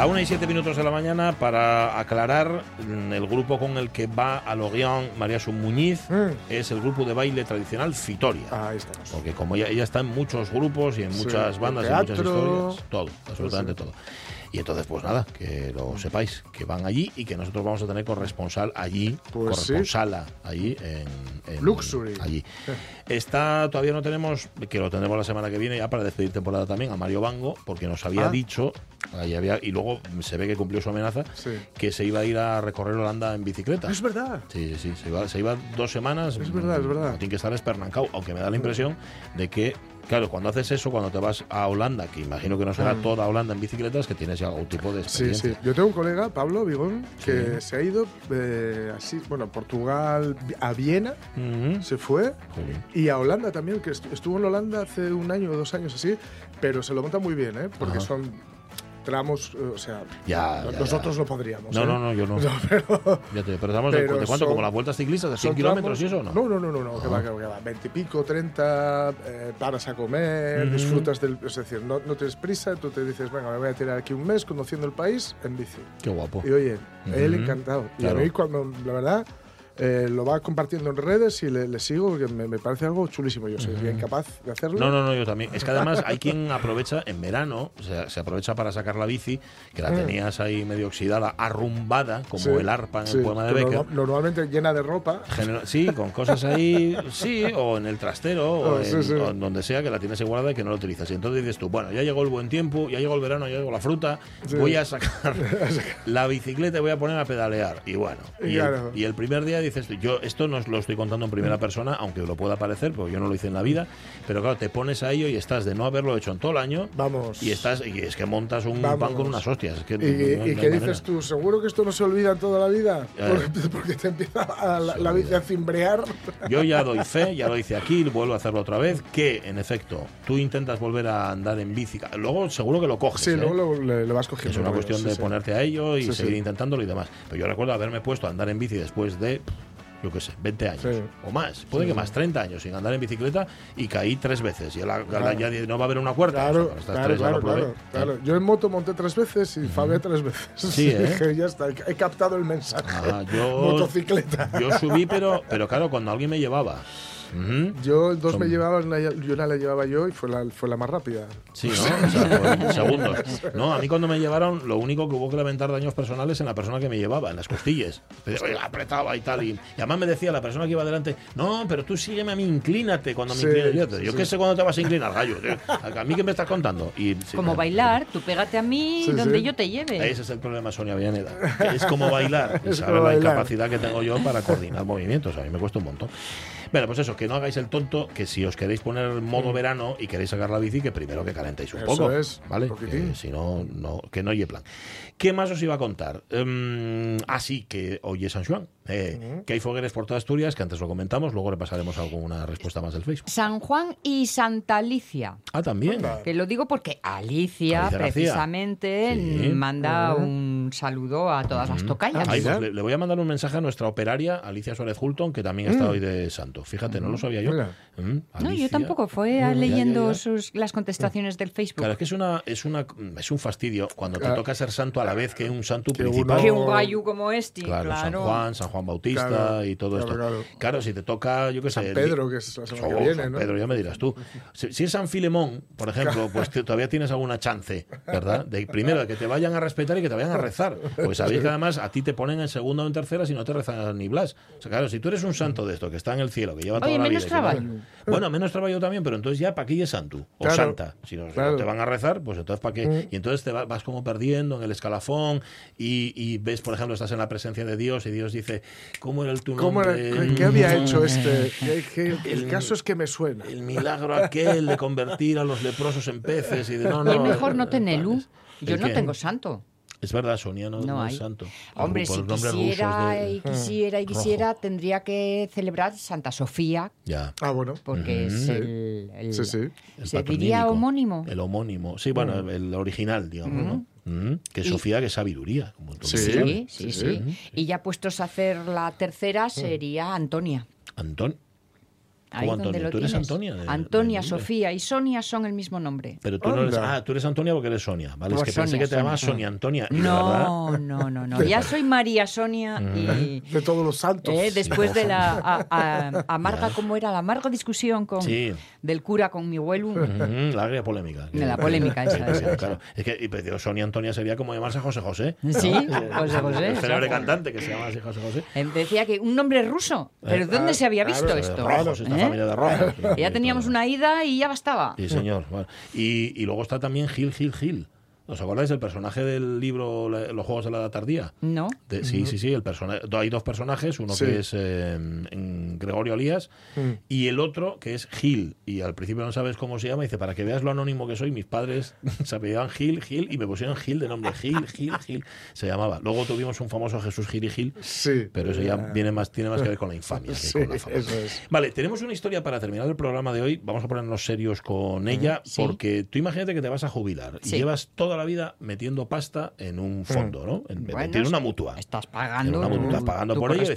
La 1 y 7 minutos de la mañana para aclarar mm, el grupo con el que va a Loguión María Sun Muñiz Mm. es el grupo de baile tradicional Fitoria. Ahí estamos. Porque como ella, ella está en muchos grupos y en Sí, muchas bandas y en muchas historias, todo, absolutamente todo. Y entonces, pues nada, que lo sepáis, que van allí y que nosotros vamos a tener corresponsal allí, Pues sí. corresponsala allí en, en- Luxury. Allí. Está, todavía no tenemos, que lo tendremos la semana que viene ya para despedir temporada también a Mario Bango, porque nos había Ah. dicho, ahí había, y luego se ve que cumplió su amenaza, Sí. que se iba a ir a recorrer Holanda en bicicleta. Es verdad. Sí, sí, se iba, se iba dos semanas. Es verdad, es verdad. Tiene que estar espernancado, aunque me da la impresión de que, claro, cuando haces eso, cuando te vas a Holanda, que imagino que no será Mm. toda Holanda en bicicletas, que tienes ya algún tipo de Sí, experiencia. sí. Yo tengo un colega, Pablo Vigón, que Sí. se ha ido eh, así, bueno, a Portugal, a Viena, se fue, y a Holanda también, que estu- estuvo en Holanda hace un año o dos años así, pero se lo monta muy bien, ¿eh? Porque Ajá. son tramos, eh, o sea, Ya, ya, nosotros ya. no podríamos. No, ¿eh? no, no, yo no. pero Ya te- pero estamos de, pero de cuánto, son- como las vueltas ciclistas, de 100 son kilómetros y eso, ¿no? No, no, no, no, no, que Ah. va, que va, que va. 20 y pico, 30, eh, paras a comer, Ujú. disfrutas del. Es decir, no, no tienes prisa, tú te dices, venga, me voy a tirar aquí un mes conociendo el país en bici. Qué guapo. Y oye, él Ujú. encantado. Y Claro. a mí, cuando, la verdad, eh, lo va compartiendo en redes y le, le sigo porque me, me parece algo chulísimo. Yo sería incapaz de hacerlo. No, no, no, yo también. Es que además hay quien aprovecha en verano, o sea, se aprovecha para sacar la bici, que la Mm. tenías ahí medio oxidada, arrumbada, como Sí, el arpa en sí, el poema de Becker. norma- normalmente llena de ropa. Sí, con cosas ahí, sí, o en el trastero, o, Oh, sí, en, sí. o en donde sea que la tienes guardada y que no la utilizas. Y entonces dices tú, bueno, ya llegó el buen tiempo, ya llegó el verano, ya llegó la fruta, voy a sacar la bicicleta y voy a poner a pedalear. Y bueno, y, Claro. el, y el primer día dices, tú, yo esto no os lo estoy contando en primera persona, aunque lo pueda parecer, porque yo no lo hice en la vida, pero claro, te pones a ello y estás de no haberlo hecho en todo el año. Vamos. Y estás y es que montas un Vamos. pan con unas hostias. es que Y, no- que dices tú, ¿seguro que esto no se olvida en toda la vida? Porque, porque te empieza a la, la bici olvida. a cimbrear. Yo ya doy fe, ya lo hice aquí, vuelvo a hacerlo otra vez, que en efecto tú intentas volver a andar en bici. Luego seguro que lo coges. Sí, ¿eh? luego lo, le, le vas cogiendo. es una cuestión de sí. ponerte a ello y seguir intentándolo y demás. Pero yo recuerdo haberme puesto a andar en bici después de, yo qué sé, 20 años Sí. o más. Puede Sí, que más, 30 años sin andar en bicicleta y caí tres veces. Y la, Claro. ya no va a haber una cuarta. o sea, Claro, estas claro, claro, claro, claro. Yo en moto monté tres veces y Fabé tres veces. Sí, ¿eh? Dije, ya está, he captado el mensaje. Ah, yo, Motocicleta. yo subí, pero, pero claro, cuando alguien me llevaba. Yo dos Son- me llevaban, una, y una la llevaba yo y fue la, fue la más rápida. Sí, ¿no? O sea, por segundos. No, a mí cuando me llevaron, lo único que hubo que lamentar daños personales en la persona que me llevaba, en las costillas. Oiga, apretaba y tal. Y, y además me decía la persona que iba delante, no, pero tú sígueme a mí, inclínate cuando me Sí, inclino. Yo, yo sí. qué sé cuándo te vas a inclinar, gallo. tío. ¿A mí qué me estás contando? Y, sí, Como me- bailar, tú pégate a mí Sí, donde sí. yo te lleve. Ese es el problema, Sonia Villaneda. que Es como bailar. Y Es saber como la bailar. incapacidad que tengo yo para coordinar movimientos. A mí me cuesta un montón. Bueno, pues eso, que no hagáis el tonto, que si os queréis poner modo verano y queréis sacar la bici, que primero que calentéis un Mm. Eso poco. es, ¿Vale? Que si no, no, que no lleve plan. ¿Qué más os iba a contar? Em, ah, sí, que hoy es San Juan. Eh, Que hay fogueres por toda Asturias, que antes lo comentamos, luego repasaremos alguna respuesta más del Facebook. San Juan y Santa Alicia. Ah, también. Que lo digo porque Alicia, precisamente, Sí. manda un saludo a todas las tocallas. Ah, mira. pues le, le voy a mandar un mensaje a nuestra operaria, Alicia Suárez Hulton, que también está Mm. hoy de santo. Fíjate, no lo sabía yo. Mira. Mm, No, yo tampoco. Fue Ya, ya, leyendo ya. Sus, las contestaciones del Facebook. Claro, es que es una, es una es un fastidio cuando te Ah. toca ser santo a la vez que un santo Que principal. uno- Que un gallo como este, Claro, claro. San Juan, San Juan Bautista Claro, y todo claro, esto. claro. Claro, si te toca, yo qué sé. San Pedro, que es la semana Oh, que viene, San ¿no? Pedro, ya me dirás tú. Si, si es San Filemón, por ejemplo, pues que todavía tienes alguna chance, ¿verdad? De primero de que te vayan a respetar y que te vayan a rezar. Pues sabéis que además a ti te ponen en segunda o en tercera si no te rezan ni blas. O sea, claro, si tú eres un santo de esto, que está en el cielo, que lleva toda Oye, la menos vida... que trabajo. Bueno, menos trabajo también, pero entonces ya, ¿para qué es santo? O Claro, santa. Si no, claro. te van a rezar, pues entonces ¿para qué? Y entonces te va- vas como perdiendo en el escalafón y, y ves, por ejemplo, estás en la presencia de Dios y Dios dice, ¿cómo era el tu ¿Cómo era- nombre? qué, qué había hecho este? ¿Qué- qué- el caso es que me suena. El milagro aquel de convertir a los leprosos en peces y de no, no. y es mejor no eh, tenerlo. ¿El Yo no qué? tengo santo. Es verdad, Sonia no, No no es santo. Hombre, si quisiera rusos de- y quisiera y Rojo. quisiera, tendría que celebrar Santa Sofía, Ya. Ah, bueno. porque es el, el- Sí, sí. el ¿Se diría homónimo? El homónimo. Sí, bueno, el original, digamos, ¿no? Ujú. Que Y- Sofía, que es sabiduría. Como Sí. Sí, sí, sí, sí, Y ya puestos a hacer la tercera sería Antonia. Antón. Ahí ¿Cómo donde Antonia? lo ¿Tú eres tienes. Antonia de- Antonia, del nombre? Sofía y Sonia son el mismo nombre. Pero tú no eres. Ah, tú eres Antonia porque eres Sonia. Vale, es Por que pensé que te llamabas Sonia. Antonia. No, no, no, no. Ya soy María Sonia y De todos los santos. eh, después de la a- a- amarga, ¿cómo era? La amarga discusión con Sí. del cura con mi abuelo. La agria polémica. De la polémica esa, Sí, esa, esa. Claro. Es que y, pues, digo, Sonia Antonia sería como llamarse José José. Sí, José José. El célebre cantante que se llama así José José. Decía que un nombre ruso. ¿Pero dónde se había visto esto? ¿Eh? familia de Ya teníamos una ida y ya bastaba. Sí, señor. Bueno, Y, y luego está también Gil, Gil, Gil. ¿Os acordáis del personaje del libro Los Juegos de la Edad Tardía? ¿No? De- sí, sí, sí. El hay dos personajes, uno Sí. que es eh, en Gregorio Elías y el otro que es Gil. Y al principio no sabes cómo se llama. Y dice, para que veas lo anónimo que soy, mis padres se apellidaban Gil, Gil y me pusieron Gil de nombre. Gil, Gil, Gil. Se llamaba. Luego tuvimos un famoso Jesús Gil y Gil. Sí. Pero eso ya viene más, tiene más que ver con la infamia que Sí, con la fama. eso es. Vale, tenemos una historia para terminar el programa de hoy. Vamos a ponernos serios con ella, Sí. porque tú imagínate que te vas a jubilar y llevas toda la vida metiendo pasta en un fondo, ¿no? En, Bueno, en una mutua. Estás En pagando una mutua, tu, estás pagando tu por ello.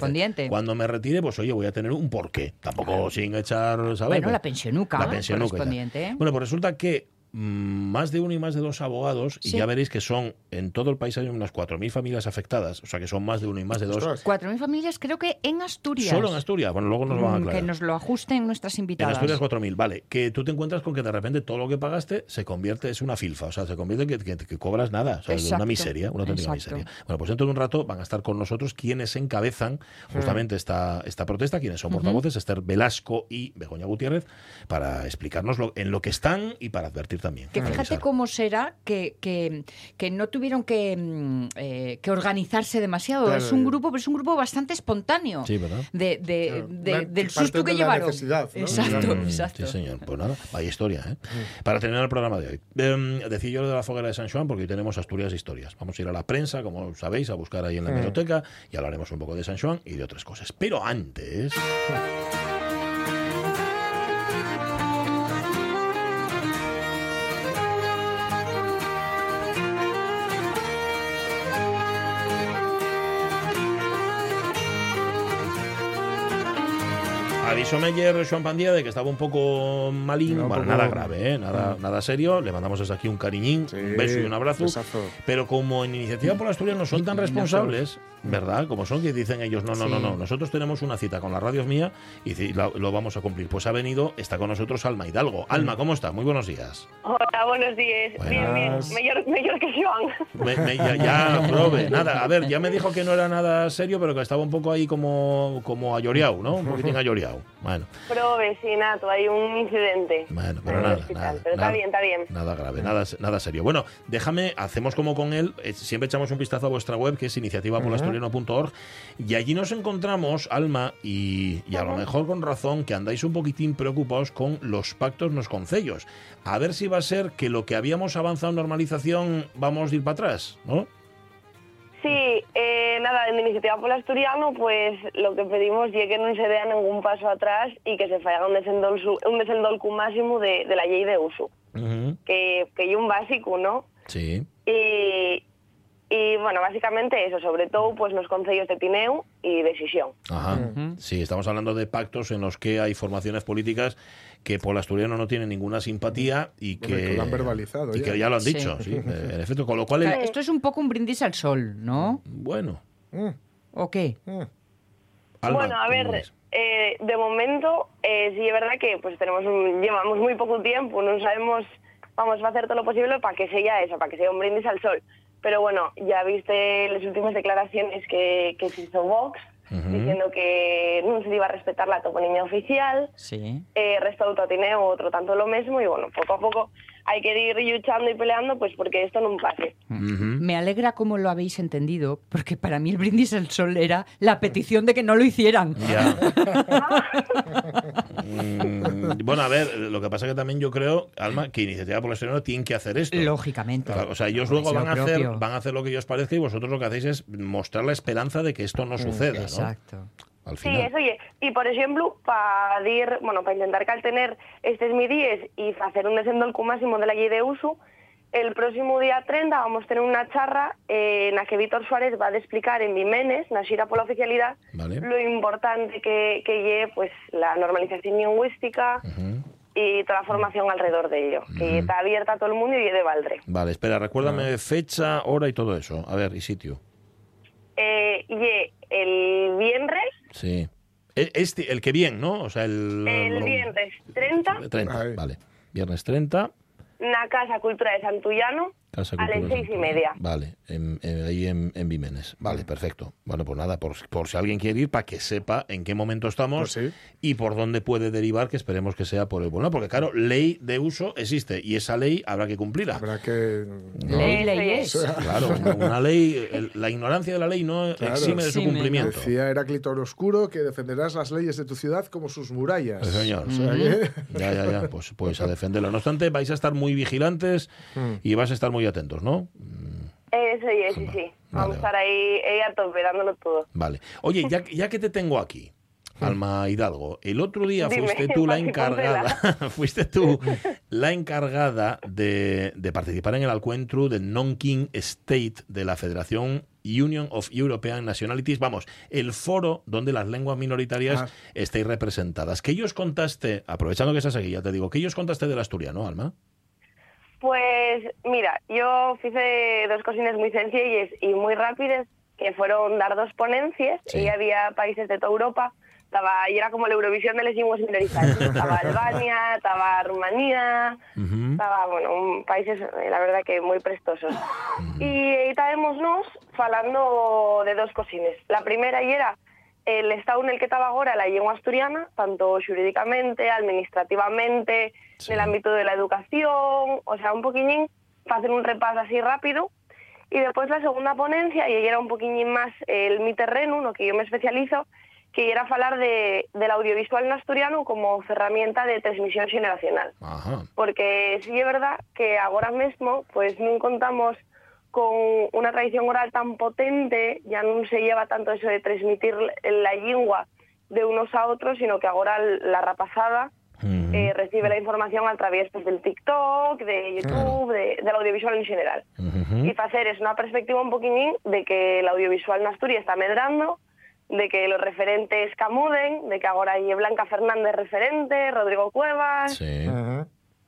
Cuando me retire, pues oye, voy a tener un porqué. Tampoco sin echar, ¿sabes? Bueno, la pensionuca La pensionuca, correspondiente. Bueno, pues resulta que mm, más de uno y más de dos abogados, y ya veréis que son, en todo el país hay unas 4.000 familias afectadas, o sea que son más de uno y más de dos. Ostras. Cuatro mil familias, creo que en Asturias. Solo en Asturias. Bueno, luego nos van a Mm, aclarar. Que nos lo ajusten nuestras En invitadas. Asturias 4.000, vale. Que tú te encuentras con que de repente todo lo que pagaste se convierte, es una filfa, o sea, se convierte en que, que- que cobras nada, o sea, es una miseria, una auténtica exacto. miseria. Bueno, pues dentro de un rato van a estar con nosotros quienes encabezan justamente esta, esta protesta, quienes son portavoces, Esther Velasco y Begoña Gutiérrez, para explicarnos lo- en lo que están y para advertir también. Que para fíjate cómo será que, que, que no tuvieron que, mm, eh, que organizarse demasiado. Claro. es un grupo, pero es un grupo bastante espontáneo. Sí, ¿verdad? De, de- Claro. de- Una- del susto que de la llevaron. necesidad, ¿no? Exacto, Mm, exacto. Sí, señor. Pues nada, vaya historia, ¿eh? Para terminar el programa de hoy. Em, decía yo lo de la foguera de San Juan porque hoy tenemos Asturias Historias. Vamos a ir a la prensa, como sabéis, a buscar ahí en la biblioteca y hablaremos un poco de San Juan y de otras cosas. Pero antes... Avisó Meyer Joan Pandía de que estaba un poco malín, No, bueno, poco- nada grave, ¿eh? nada, nada serio. Le mandamos desde aquí un cariñín, Sí, un beso y un abrazo. besazo. Pero como en Iniciativa por Asturias no son tan responsables, ¿verdad? Como son que dicen ellos, no, no, no, Sí. no, nosotros tenemos una cita con la radio mía y lo vamos a cumplir. Pues ha venido, está con nosotros Alma Hidalgo. Alma, ¿cómo está? Muy buenos días. Hola, buenos días. Bien, bien. Mejor, mejor que Joan. Me- me- ya, ya, prove. Nada, a ver, ya me dijo que no era nada serio, pero que estaba un poco ahí como, como ayoreado, ¿no? Un poquitín ayoreado. Bueno, Pero vecinato, hay un incidente. bueno, pero nada, hospital. nada, pero nada. está bien, está bien. Nada grave, nada, nada serio. Bueno, déjame, hacemos como con él, eh, siempre echamos un vistazo a vuestra web, que es iniciativapolasturiano.org, y allí nos encontramos, Alma, y, y a lo mejor con razón, que andáis un poquitín preocupados con los pactos nos concellos. A ver si va a ser que lo que habíamos avanzado en normalización vamos a ir para atrás, ¿no? Sí, eh, nada, en Iniciativa por el Asturiano, pues lo que pedimos es que no se dé ningún paso atrás y que se faga un desendolcu, un desendolcu máximo de, de la ley de uso, que que hay un básico, ¿no? Sí. Y, y bueno, básicamente eso, sobre todo pues los concellos de Tineu y de Sisión. Ajá. Sí, estamos hablando de pactos en los que hay formaciones políticas que por el asturiano no tienen ninguna simpatía y que, que lo han verbalizado y ya. que ya lo han Sí. dicho, sí, eh, en efecto. Con lo cual, el- Esto es un poco un brindis al sol, ¿no? bueno, Mm, ¿O qué? mm. Alma, bueno, a ¿cómo ver, eh, de momento eh, sí es verdad que pues tenemos un- llevamos muy poco tiempo, no sabemos, vamos a hacer todo lo posible para que sea eso, para que sea un brindis al sol. Pero bueno, ya viste las últimas declaraciones que, que se hizo Vox, diciendo que no se iba a respetar la toponimia oficial, Sí. eh, Resto Autotineo otro tanto lo mismo, y bueno, poco a poco hay que ir luchando y peleando pues porque esto no pase. Me alegra cómo lo habéis entendido, porque para mí el brindis al sol era la petición de que no lo hicieran. Ya. Mm, bueno, a ver, lo que pasa que también yo creo, Alma, que Iniciativa por el tienen que hacer esto. Lógicamente. O sea, ellos luego van a, hacer, propio. van a hacer lo que ellos parezca y vosotros lo que hacéis es mostrar la esperanza de que esto no suceda, ¿no? Al Sí, final. eso, oye, y por ejemplo, para dir, bueno, para intentar caltener estos midíes y hacer un desembolco máximo de la ley de uso, el próximo día 30 vamos a tener una charra eh, en la que Víctor Suárez va a explicar en Vimenes, na xira por la oficialidad, Vale. lo importante que, que lle, pues, la normalización lingüística y toda la formación alrededor de ello, que está abierta a todo el mundo y lle de Valdre. Vale, espera, recuérdame fecha, hora y todo eso. A ver, y sitio. Eh, lle el viernes, Sí. E- Este, el que bien, ¿no? O sea, el... el viernes 30, 30, Ahí. vale. Viernes 30, na Casa Cultura de Santullano, Casa a las seis y media. Vale, en- en- ahí en, en Vimenes. Vale, perfecto. Bueno, pues nada, por, por si alguien quiere ir, para que sepa en qué momento estamos Pues sí. y por dónde puede derivar, que esperemos que sea por el bueno. Porque claro, ley de uso existe y esa ley habrá que cumplirla. Habrá que. ¿no? Ley, ley Sí. es. Claro, una, ley, el- la ignorancia de la ley no Claro. exime de su cumplimiento. Decía Heráclito Oscuro que defenderás las leyes de tu ciudad como sus murallas. Sí, señor. O sea que- Ya, ya, ya, pues, pues a defenderlo. No obstante, vais a estar muy vigilantes y vais a estar muy atentos, ¿no? Eso y sí, sí. Vamos Vale, a estar ahí, ahí a tope, dándolo todo. Vale. Oye, ya, ya que te tengo aquí, Alma Hidalgo, el otro día Dime, fuiste tú la encargada, fuiste tú la encargada de, de participar en el encuentro del Non-King State de la Federación Union of European Nationalities, vamos, el foro donde las lenguas minoritarias Ah. estáis representadas. ¿Qué ellos contaste, aprovechando que estás aquí, ya te digo, ¿qué ellos contaste del asturiano, Alma? Pues mira, yo hice dos cosines muy sencillas y muy rápidas, que fueron dar dos ponencias, Sí. y había países de toda Europa, estaba, y era como la Eurovisión de las lenguas minoritarias. estaba Albania, estaba Rumanía, Ujú. estaba, bueno, un- países, eh, la verdad que muy prestosos. Y estábamos falando de dos cosines. La primera y era el estado en el que estaba ahora la lengua asturiana, tanto jurídicamente, administrativamente, Sí. en el ámbito de la educación, o sea, un poquillín, para hacer un repaso así rápido. Y después la segunda ponencia, y era un poquillín más el mi terreno, lo que yo me especializo, que era hablar de, del audiovisual en asturiano como herramienta de transmisión generacional Ajá. porque sí es verdad que ahora mismo pues no contamos con una tradición oral tan potente, ya no se lleva tanto eso de transmitir la lengua de unos a otros, sino que ahora la rapazada Ujú. eh, recibe la información a través pues, del TikTok, de YouTube, de- del audiovisual en general. Ujú. Y para hacer es una perspectiva un poquillín de que el audiovisual en Asturias está medrando, de que los referentes camuden, de que ahora hay Blanca Fernández referente, Rodrigo Cuevas, Sí.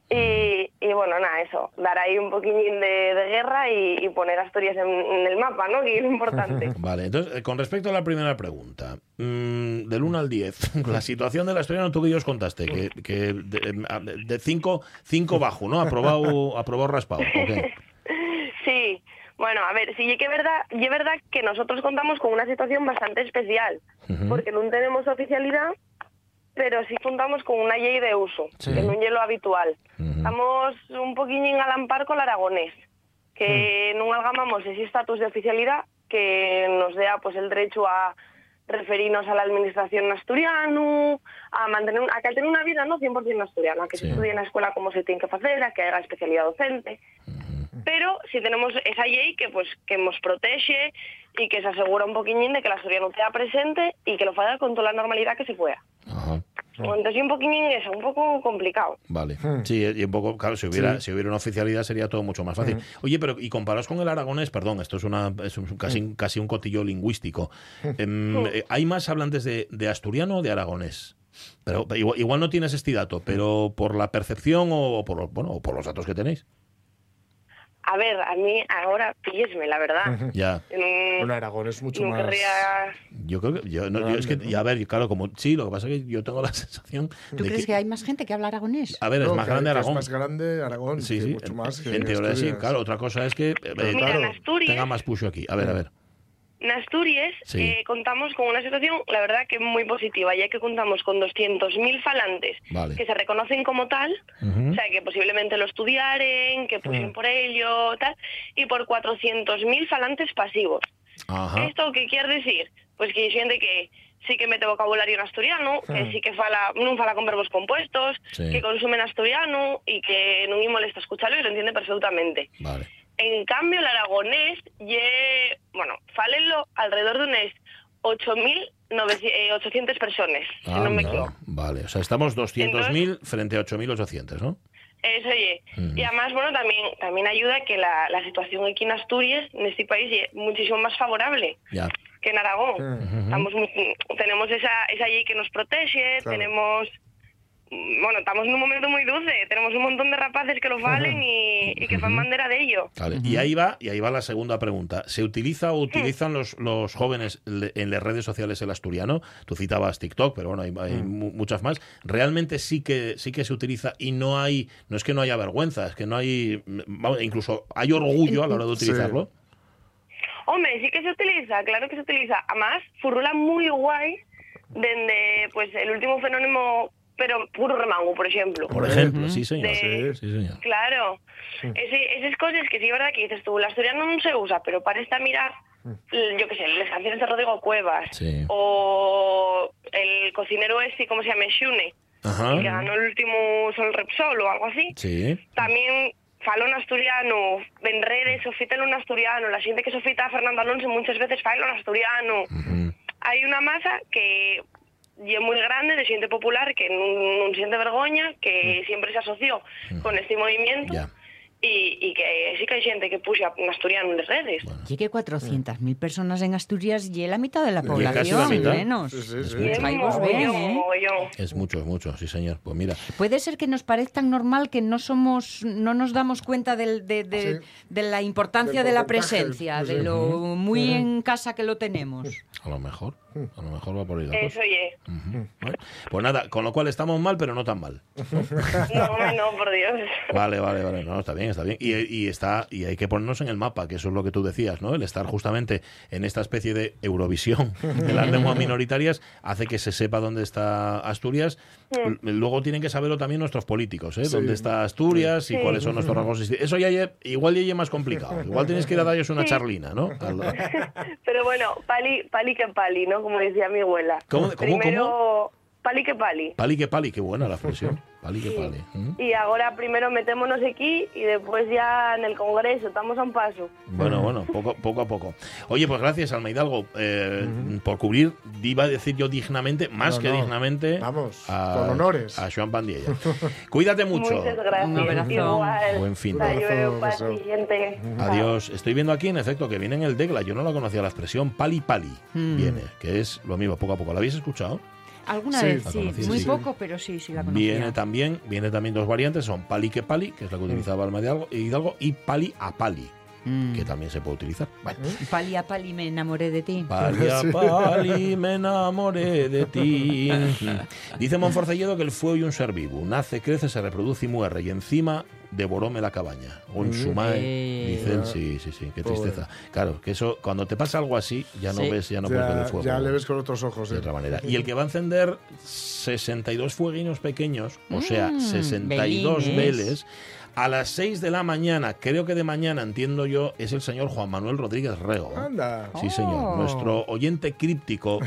Y, y bueno, nada, eso, dar ahí un poquillín de, de guerra y, y poner Asturias en, en el mapa, ¿no? Que es importante. Vale, entonces, eh, con respecto a la primera pregunta, mm, del 1 al 10, la situación del asturiano, tú que ellos contaste, que, que de 5 cinco bajo, ¿no? Aprobado, aprobado raspado. Sí, bueno, a ver, sí, y que es verdad, y es verdad que nosotros contamos con una situación bastante especial, porque no tenemos oficialidad, pero sí contamos con una ley de uso, Sí. que no es lo habitual. Estamos un poquillín al ampar con el aragonés, que no algamamos ese estatus de oficialidad que nos dé pues el derecho a referirnos a la administración asturiano, a mantener un- a que tener una vida no 100% asturiana, que Sí. se estudie en la escuela como se tiene que hacer, a que haga especialidad docente. Pero si tenemos esa ley que pues que nos protege y que se asegura un poquillín de que la asturiano esté presente y que lo haga con toda la normalidad que se pueda. Ajá. Entonces un poquillín eso, un poco complicado. Vale. Sí, y un poco, claro, si hubiera, si hubiera una oficialidad sería todo mucho más fácil. Oye, pero y comparados con el aragonés, perdón, esto es una es un- casi, casi un cotillo lingüístico. Em, eh, ¿Hay más hablantes de, de asturiano o de aragonés? Pero igual, igual no tienes este dato, pero por la percepción o por, bueno, o por los datos que tenéis. A ver, a mí ahora píllesme, la verdad. Ya. Mm, Bueno, Aragón es mucho no más. querría... Yo creo que. Yo, no, yo es que, y a ver, claro, como. Sí, lo que pasa es que yo tengo la sensación. ¿Tú de crees que hay más gente que habla aragonés? A ver, es más grande Aragón. Es más grande Aragón. Sí, sí. Mucho más. que en teoría sí, claro. Otra cosa es que. eh, Mira, en claro, Asturias- tenga más push aquí. A ver, a ver. En Asturias Sí. eh, contamos con una situación, la verdad, que muy positiva, ya que contamos con 200.000 falantes Vale. que se reconocen como tal, o sea, que posiblemente lo estudiaren, que pusieron por ello, tal, y por 400.000 falantes pasivos. Ajá. ¿Esto qué quiere decir? Pues que hay gente que sí que mete vocabulario en asturiano, que sí que fala, non fala con verbos compuestos, Sí. que consumen asturiano y que non lle molesta escucharlo y lo entiende perfectamente. Vale. En cambio, el aragonés, ye, bueno, falenlo alrededor de unas 8.800 personas, si Ah, no me equivoco. Vale. O sea, estamos 200.000 frente a 8.800, ¿no? Eso ye. Mm. Y además, bueno, también también ayuda que la, la situación aquí en Asturias, en este país, es muchísimo más favorable Ya. que en Aragón. Mm. Estamos tenemos esa, esa ley que nos protege, Claro. tenemos... Bueno, estamos en un momento muy dulce, tenemos un montón de rapaces que lo valen y, y que fan bandera de ello. Vale. Y ahí va, y ahí va la segunda pregunta. ¿Se utiliza o utilizan los, los jóvenes en las redes sociales el asturiano? Tú citabas TikTok, pero bueno, hay, hay mu- muchas más. ¿Realmente sí que sí que se utiliza y no hay, no es que no haya vergüenza, es que no hay, vamos, incluso hay orgullo a la hora de Sí. utilizarlo? Hombre, sí que se utiliza, claro que se utiliza. Además, furrula muy guay desde pues el último fenómeno, pero puro remango, por ejemplo. Por ejemplo, sí señor. De- Sí, señor. Claro. Ese- esas cosas que sí es verdad que dices tú, la asturiano no se usa, pero para esta mirar, l- yo qué sé, las canciones de Rodrigo Cuevas, Sí. o el cocinero este, ¿cómo se llama? Shune, Ajá. el que ganó el último Sol Repsol o algo así. Sí. También falo en asturiano, en redes sofítelo en asturiano, la gente que sofita a Fernando Alonso muchas veces falo en asturiano. Hay una masa que es muy grande de gente popular que no siente vergüenza, que siempre se asoció con este movimiento y, y que sí que hay gente que puxa en asturiano en las redes. Y que 400.000 personas en Asturias y la mitad de la población, la mitad. menos. Sí, sí, sí. Es ¿eh? Es mucho, es mucho, sí señor. Pues mira, Puede ser que nos parezca normal que no somos, no nos damos cuenta del- de, de- Sí. de la importancia de la presencia, sí. de lo muy en casa que lo tenemos. a lo mejor, a lo mejor va por ahí la Eso cosa. Bueno, pues nada, con lo cual estamos mal, pero no tan mal. No, hombre, no, por Dios. Vale, vale, vale. No, está bien, está bien. Y, y está, y hay que ponernos en el mapa, que eso es lo que tú decías, ¿no? El estar justamente en esta especie de Eurovisión de las lenguas minoritarias hace que se sepa dónde está Asturias. L- Luego tienen que saberlo también nuestros políticos, ¿eh? Sí. Dónde está Asturias y Sí. cuáles son nuestros rasgos. Eso ya igual ya es más complicado. Igual tienes que ir a darles una charlina, ¿no? Pero bueno, pali, pali que pali, ¿no? Como decía mi abuela. ¿Cómo- cómo, Primero, pali que pali. Pali que pali, qué buena la expresión. Pali que pali. ¿Mm? Y ahora primero metémonos aquí y después ya en el Congreso, estamos a un paso. Bueno, bueno, poco, poco a poco. Oye, pues gracias, Alma Hidalgo, eh, por cubrir, iba a decir yo dignamente, más No, que no. dignamente, Vamos, con honores. a Joan Pandiella. Cuídate mucho. Muchas gracias. Un abrazo. Igual. Buen fin Abrazo. Adiós. Estoy viendo aquí, en efecto, que viene en el Degla. Yo no la conocía la expresión pali pali. Mm. Viene, que es lo mismo, poco a poco. ¿La habéis escuchado? Alguna Sí. vez, sí, muy sí. poco, pero sí, sí la conocía. Viene también, viene también dos variantes, son pali que pali, que es la que utilizaba Alma Hidalgo, Hidalgo, y pali a pali, Mm. que también se puede utilizar. Bueno. Pali a pali me enamoré de ti. Pali a pali, me enamoré de ti. Dice Monforcelledo que el fuego y un ser vivo. Nace, crece, se reproduce y muere. Y encima devoróme la cabaña. Un sumae. Eh. Dice él, sí, sí, sí, qué tristeza. Claro, que eso, cuando te pasa algo así, ya no Sí. ves, ya no puedes ver el Ya, fuego. ya le ves con otros ojos. de ¿eh? otra manera. Y el que va a encender 62 fueguinos pequeños, o sea, Mm, 62 velines. veles, a las 6 de la mañana, creo que de mañana, entiendo yo, es el señor Juan Manuel Rodríguez Rego. Anda. Sí, señor. Oh. Nuestro oyente críptico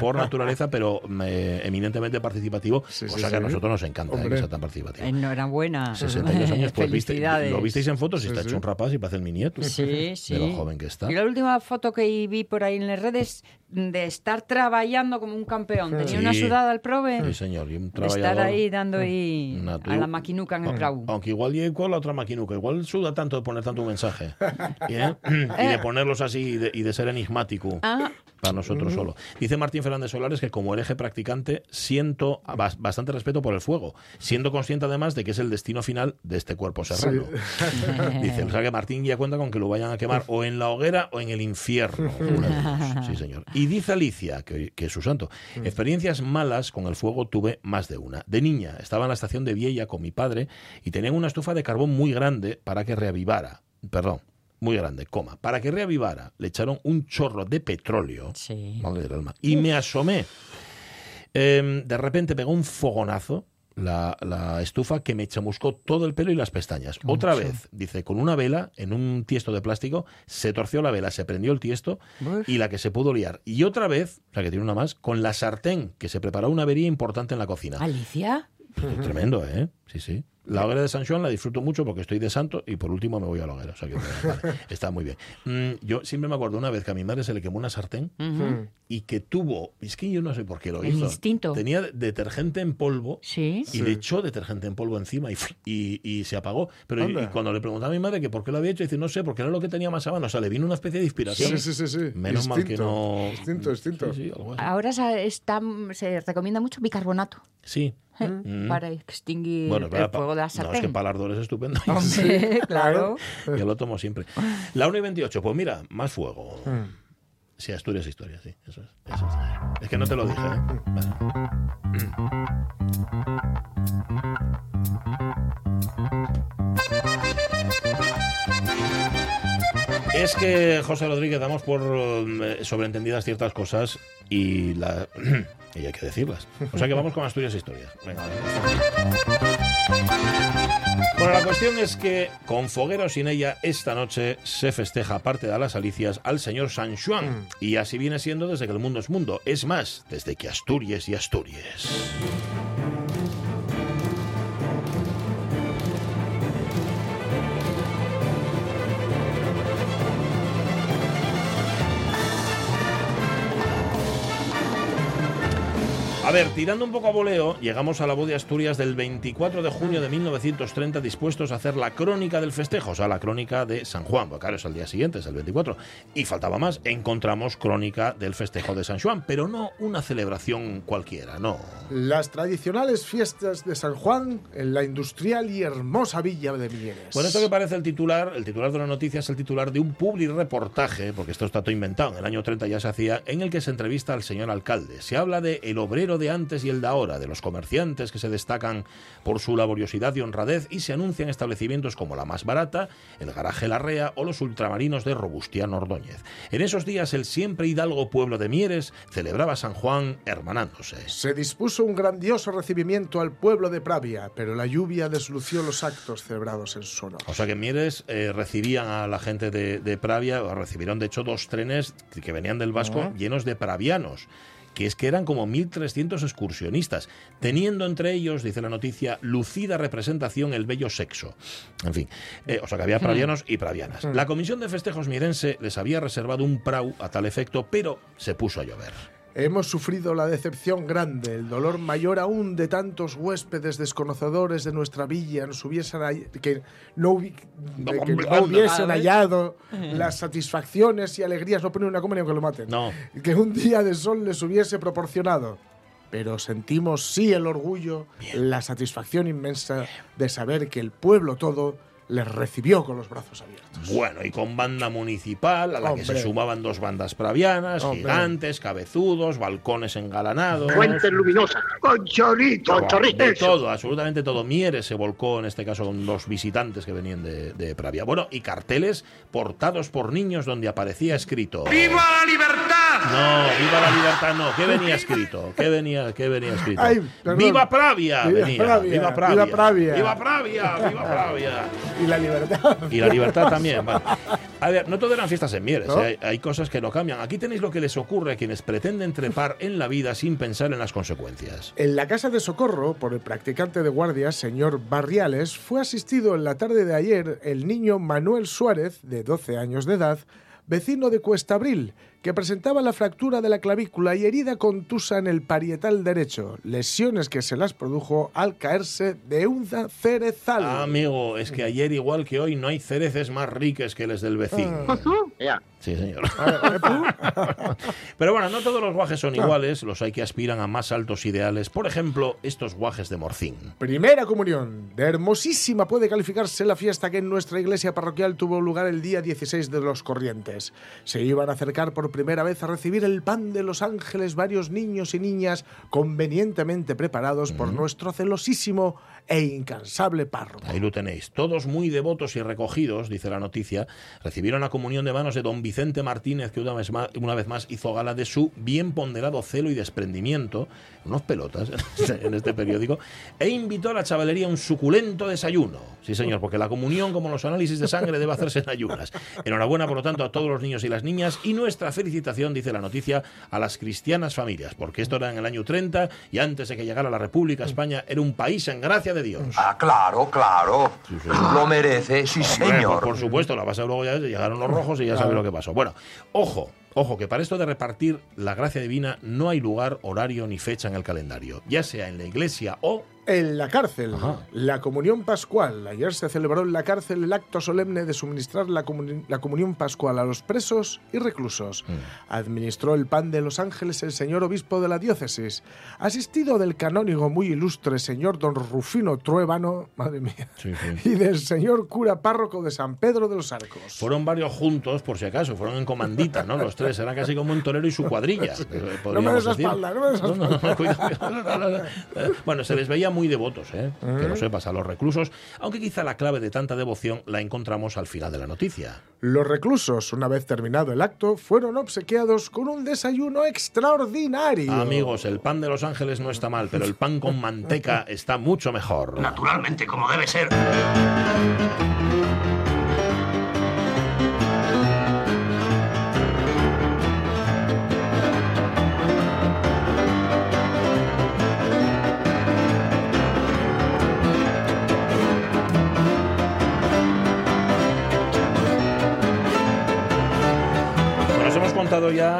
por naturaleza, pero eh, eminentemente participativo. Sí, sea que a nosotros nos encanta eh, que sea tan participativo. Enhorabuena. 62 años, pues viste, lo visteis en fotos y Sí, está sí. hecho un rapaz y parece el mi nieto. Sí, sí. De lo joven que está. Y la última foto que vi por ahí en las redes de estar trabajando como un campeón. Tenía Sí. una sudada al prove. Sí, señor. Y un de estar ahí dando ahí Una a la maquinuca en el clau. Aunque igual llegue con la otra maquinuca, igual suda tanto de poner tanto un mensaje. ¿eh? Y de ponerlos así y de, y de ser enigmático. Ah, para nosotros solo. Dice Martín Fernández Solares que como hereje practicante siento bas- bastante respeto por el fuego, siendo consciente además de que es el destino final de este cuerpo serrano. Dice, o sea que Martín ya cuenta con que lo vayan a quemar o en la hoguera o en el infierno. Sí, señor. Y dice Alicia, que, que es su santo, experiencias malas con el fuego tuve más de una. De niña estaba en la estación de Viella con mi padre y tenían una estufa de carbón muy grande para que reavivara. Perdón. Muy grande, coma. Para que reavivara, le echaron un chorro de petróleo. Sí. Madre del alma. Y me asomé. Em, de repente pegó un fogonazo la, la estufa que me chamuscó todo el pelo y las pestañas. Otra vez, dice, con una vela en un tiesto de plástico, se torció la vela, se prendió el tiesto y la que se pudo liar. Y otra vez, la que tiene una más, con la sartén, que se preparó una avería importante en la cocina. Alicia. Tremendo, ¿eh? Sí, sí. La hoguera de San Juan la disfruto mucho porque estoy de santo y por último me voy a la hoguera. O sea que, vale, está muy bien. Mm, yo siempre me acuerdo una vez que a mi madre se le quemó una sartén Ujú. y que tuvo, es que yo no sé por qué lo El hizo. instinto. Tenía detergente en polvo Sí. y le echó detergente en polvo encima y, y, y se apagó. Pero y, cuando le preguntaba a mi madre que por qué lo había hecho, dice, no sé, porque era lo que tenía más a mano. O sea, le vino una especie de inspiración. Sí, sí, sí, sí. Menos mal que Instinto. no... Instinto, instinto. Sí, sí. Ahora está, se recomienda mucho bicarbonato Sí. ¿Eh? Mm. para extinguir Bueno, el fuego de la no, es que sartén. para el ardor es estupendo. Hombre, claro. Yo lo tomo siempre. La 1 y 28, pues mira, más fuego. Mm. Sí, Asturias Historia, sí. Eso es, eso es. Es que no te lo dije, ¿eh? Vale. Es que, José Rodríguez, damos por eh, sobreentendidas ciertas cosas y, la, y hay que decirlas. O sea que vamos con Asturias Historias. Venga, bueno, la cuestión es que con foguera o sin ella, esta noche se festeja parte de las alicias al señor San Juan. Y así viene siendo desde que el mundo es mundo. Es más, desde que Asturias y Asturias. Ver, tirando un poco a voleo, llegamos a la voz de Asturias del 24 de junio de 1930 dispuestos a hacer la crónica del festejo, o sea, la crónica de San Juan, porque claro, es el día siguiente, es el 24. Y faltaba más, encontramos crónica del festejo de San Juan, pero no una celebración cualquiera, no. Las tradicionales fiestas de San Juan en la industrial y hermosa villa de Mieres. Bueno, esto que parece el titular, el titular de la noticia es el titular de un public reportaje, porque esto está todo inventado, en el año 30 ya se hacía, en el que se entrevista al señor alcalde. Se habla de el obrero de antes y el de ahora, de los comerciantes que se destacan por su laboriosidad y honradez y se anuncian establecimientos como la más barata, el garaje Larrea o los ultramarinos de Robustiano Ordóñez. En esos días el siempre hidalgo pueblo de Mieres celebraba San Juan hermanándose. Se dispuso un grandioso recibimiento al pueblo de Pravia, pero la lluvia deslució los actos celebrados en su honor. O sea que en Mieres eh, recibían a la gente de, de Pravia, recibieron de hecho dos trenes que- que venían del Vasco llenos de pravianos que es que eran como 1.300 excursionistas, teniendo entre ellos, dice la noticia, lucida representación el bello sexo. En fin, eh, o sea que había pravianos y pravianas. La Comisión de Festejos Mirense les había reservado un prau a tal efecto, pero se puso a llover. Hemos sufrido la decepción grande, el dolor mayor aún de tantos huéspedes desconocedores de nuestra villa nos hubiesen que no, hubi- de que no hubiesen hallado las satisfacciones y alegrías, no poner una coma ni aunque lo maten, No. que un día de sol les hubiese proporcionado. Pero sentimos sí el orgullo, la satisfacción inmensa de saber que el pueblo todo les recibió con los brazos abiertos. Bueno, y con banda municipal, a la que se sumaban dos bandas pravianas, Hombre. gigantes, cabezudos, balcones engalanados. Fuentes luminosas, con chorrito, con chorrito. De eso. todo, absolutamente todo. Mieres se volcó en este caso con los visitantes que venían de, de Pravia. Bueno, y carteles portados por niños donde aparecía escrito. ¡Viva la libertad! No, viva la libertad, no. ¿Qué venía escrito? ¿Qué venía, qué venía escrito? Ay. ¡Viva Pravia! Viva venía. Pravia, ¡Viva Pravia! viva Pravia. ¡Viva Pravia! ¡Viva Pravia! Y la libertad. Y la libertad también. vale. A ver, no todo eran fiestas en Mieres, ¿No? ¿eh? hay, hay cosas que no cambian. Aquí tenéis lo que les ocurre a quienes pretenden trepar en la vida sin pensar en las consecuencias. En la casa de socorro, por el practicante de guardia, señor Barriales, fue asistido en la tarde de ayer el niño Manuel Suárez, de 12 años de edad, vecino de Cuesta Abril, que presentaba la fractura de la clavícula y herida contusa en el parietal derecho, lesiones que se las produjo al caerse de un cerezal. Ah, amigo, es que ayer igual que hoy no hay cereces más ricas que les del vecino. Ya. Sí, señor. Pero bueno, no todos los guajes son iguales, los hay que aspiran a más altos ideales. Por ejemplo, estos guajes de Morcín. Primera comunión. De hermosísima puede calificarse la fiesta que en nuestra iglesia parroquial tuvo lugar el día 16 de los Corrientes. Se iban a acercar por primera vez a recibir el pan de los ángeles varios niños y niñas convenientemente preparados por nuestro celosísimo e incansable párroco. Ahí lo tenéis. Todos muy devotos y recogidos, dice la noticia, recibieron la comunión de manos de don Vicente Martínez, que una vez más, hizo gala de su bien ponderado celo y desprendimiento, unos pelotas en este periódico, e invitó a la chavalería un suculento desayuno. Sí, señor, porque la comunión, como los análisis de sangre, debe hacerse en ayunas. Enhorabuena, por lo tanto, a todos los niños y las niñas y nuestra felicitación, dice la noticia, a las cristianas familias, porque esto era en el año 30 y antes de que llegara la República España era un país en gracia de Dios. Ah, claro, claro. Lo merece, sí, Hombre, señor. Por, por supuesto, la base luego ya llegaron los rojos y ya sabes lo que pasó. Bueno, ojo, ojo, que para esto de repartir la gracia divina no hay lugar, horario ni fecha en el calendario, ya sea en la iglesia o En la cárcel, Ajá. la comunión pascual. Ayer se celebró en la cárcel el acto solemne de suministrar la, comuni- la comunión pascual a los presos y reclusos. Administró el pan de los ángeles el señor obispo de la diócesis, asistido del canónigo muy ilustre señor don Rufino Truébano, madre mía, Sí, sí. y del señor cura párroco de San Pedro de los Arcos. fueron varios juntos, por si acaso, fueron en comandita, ¿no? Los tres, era casi como un torero y su cuadrilla. eh, No me des la espalda, no me des la No, no, no, cuidado. Bueno, se les veía muy devotos, ¿eh? Que lo sepas, a los reclusos, aunque quizá la clave de tanta devoción la encontramos al final de la noticia. Los reclusos, una vez terminado el acto, fueron obsequiados con un desayuno extraordinario. Amigos, el pan de los ángeles no está mal, pero el pan con manteca está mucho mejor. Naturalmente, como debe ser.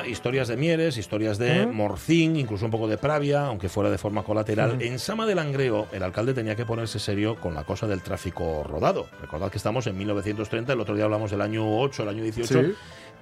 Historias de Mieres, historias de Morcín, incluso un poco de Pravia, aunque fuera de forma colateral. En Sama del Langreo, el alcalde tenía que ponerse serio con la cosa del tráfico rodado. Recordad que estamos en 1930, el otro día hablamos del año 8, el año 18. Sí.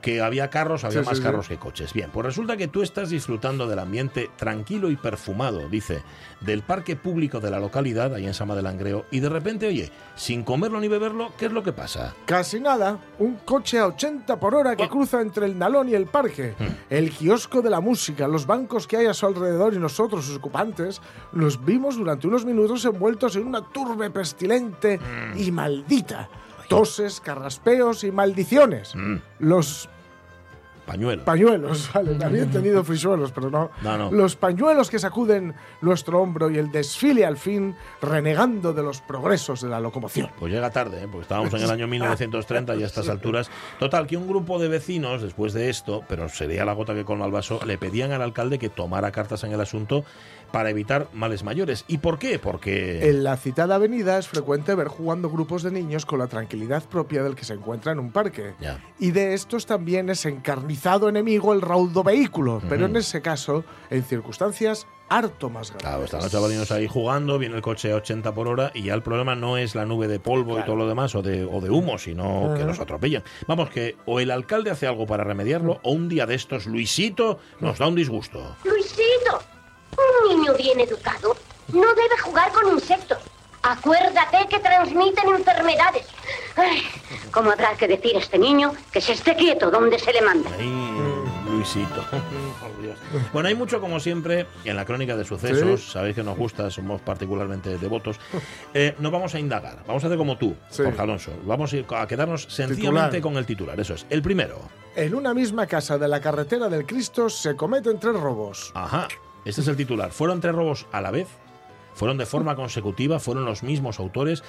Que había carros, había Sí, más sí, sí. carros que coches. Bien, pues resulta que tú estás disfrutando del ambiente tranquilo y perfumado, dice, del parque público de la localidad, ahí en Sama del Langreo, y de repente, oye, sin comerlo ni beberlo, ¿qué es lo que pasa? Casi nada, un coche a 80 por hora que cruza entre el Nalón y el parque, el kiosco de la música, los bancos que hay a su alrededor y nosotros, sus ocupantes, nos vimos durante unos minutos envueltos en una turbe pestilente y maldita. Toses, carraspeos y maldiciones. Los Pañuelo. pañuelos, vale, me había entendido frisuelos, pero no. No, no. Los pañuelos que sacuden nuestro hombro y el desfile al fin, renegando de los progresos de la locomoción. Pues llega tarde, ¿eh? porque estábamos en el año 1930 y a estas alturas. Total, que un grupo de vecinos, después de esto, pero sería la gota que colma el vaso, le pedían al alcalde que tomara cartas en el asunto para evitar males mayores. ¿Y por qué? Porque... En la citada avenida es frecuente ver jugando grupos de niños con la tranquilidad propia del que se encuentra en un parque. Ya. Y de estos también es encarnizado enemigo el raudo vehículo, pero en ese caso, en circunstancias harto más graves. Claro, están los chavalinos ahí jugando, viene el coche a 80 por hora y ya el problema no es la nube de polvo y todo lo demás o de, o de humo, sino que nos atropellan. Vamos, que o el alcalde hace algo para remediarlo o un día de estos Luisito nos da un disgusto. Luisito, un niño bien educado no debe jugar con insectos. Acuérdate que transmiten enfermedades. Ay, ¿Cómo habrá que decir a este niño que se esté quieto donde se le manda? Ay, Luisito. Por Dios. Bueno, hay mucho, como siempre, en la crónica de sucesos. Sabéis que nos gusta, somos particularmente devotos. Eh, no vamos a indagar. Vamos a hacer como tú, Sí. Jorge Alonso. Vamos a quedarnos sencillamente Titular. con el titular. Eso es. El primero. En una misma casa de la carretera del Cristo se cometen tres robos. Ajá. Este es el titular. ¿Fueron tres robos a la vez? ¿Fueron de forma consecutiva? ¿Fueron los mismos autores?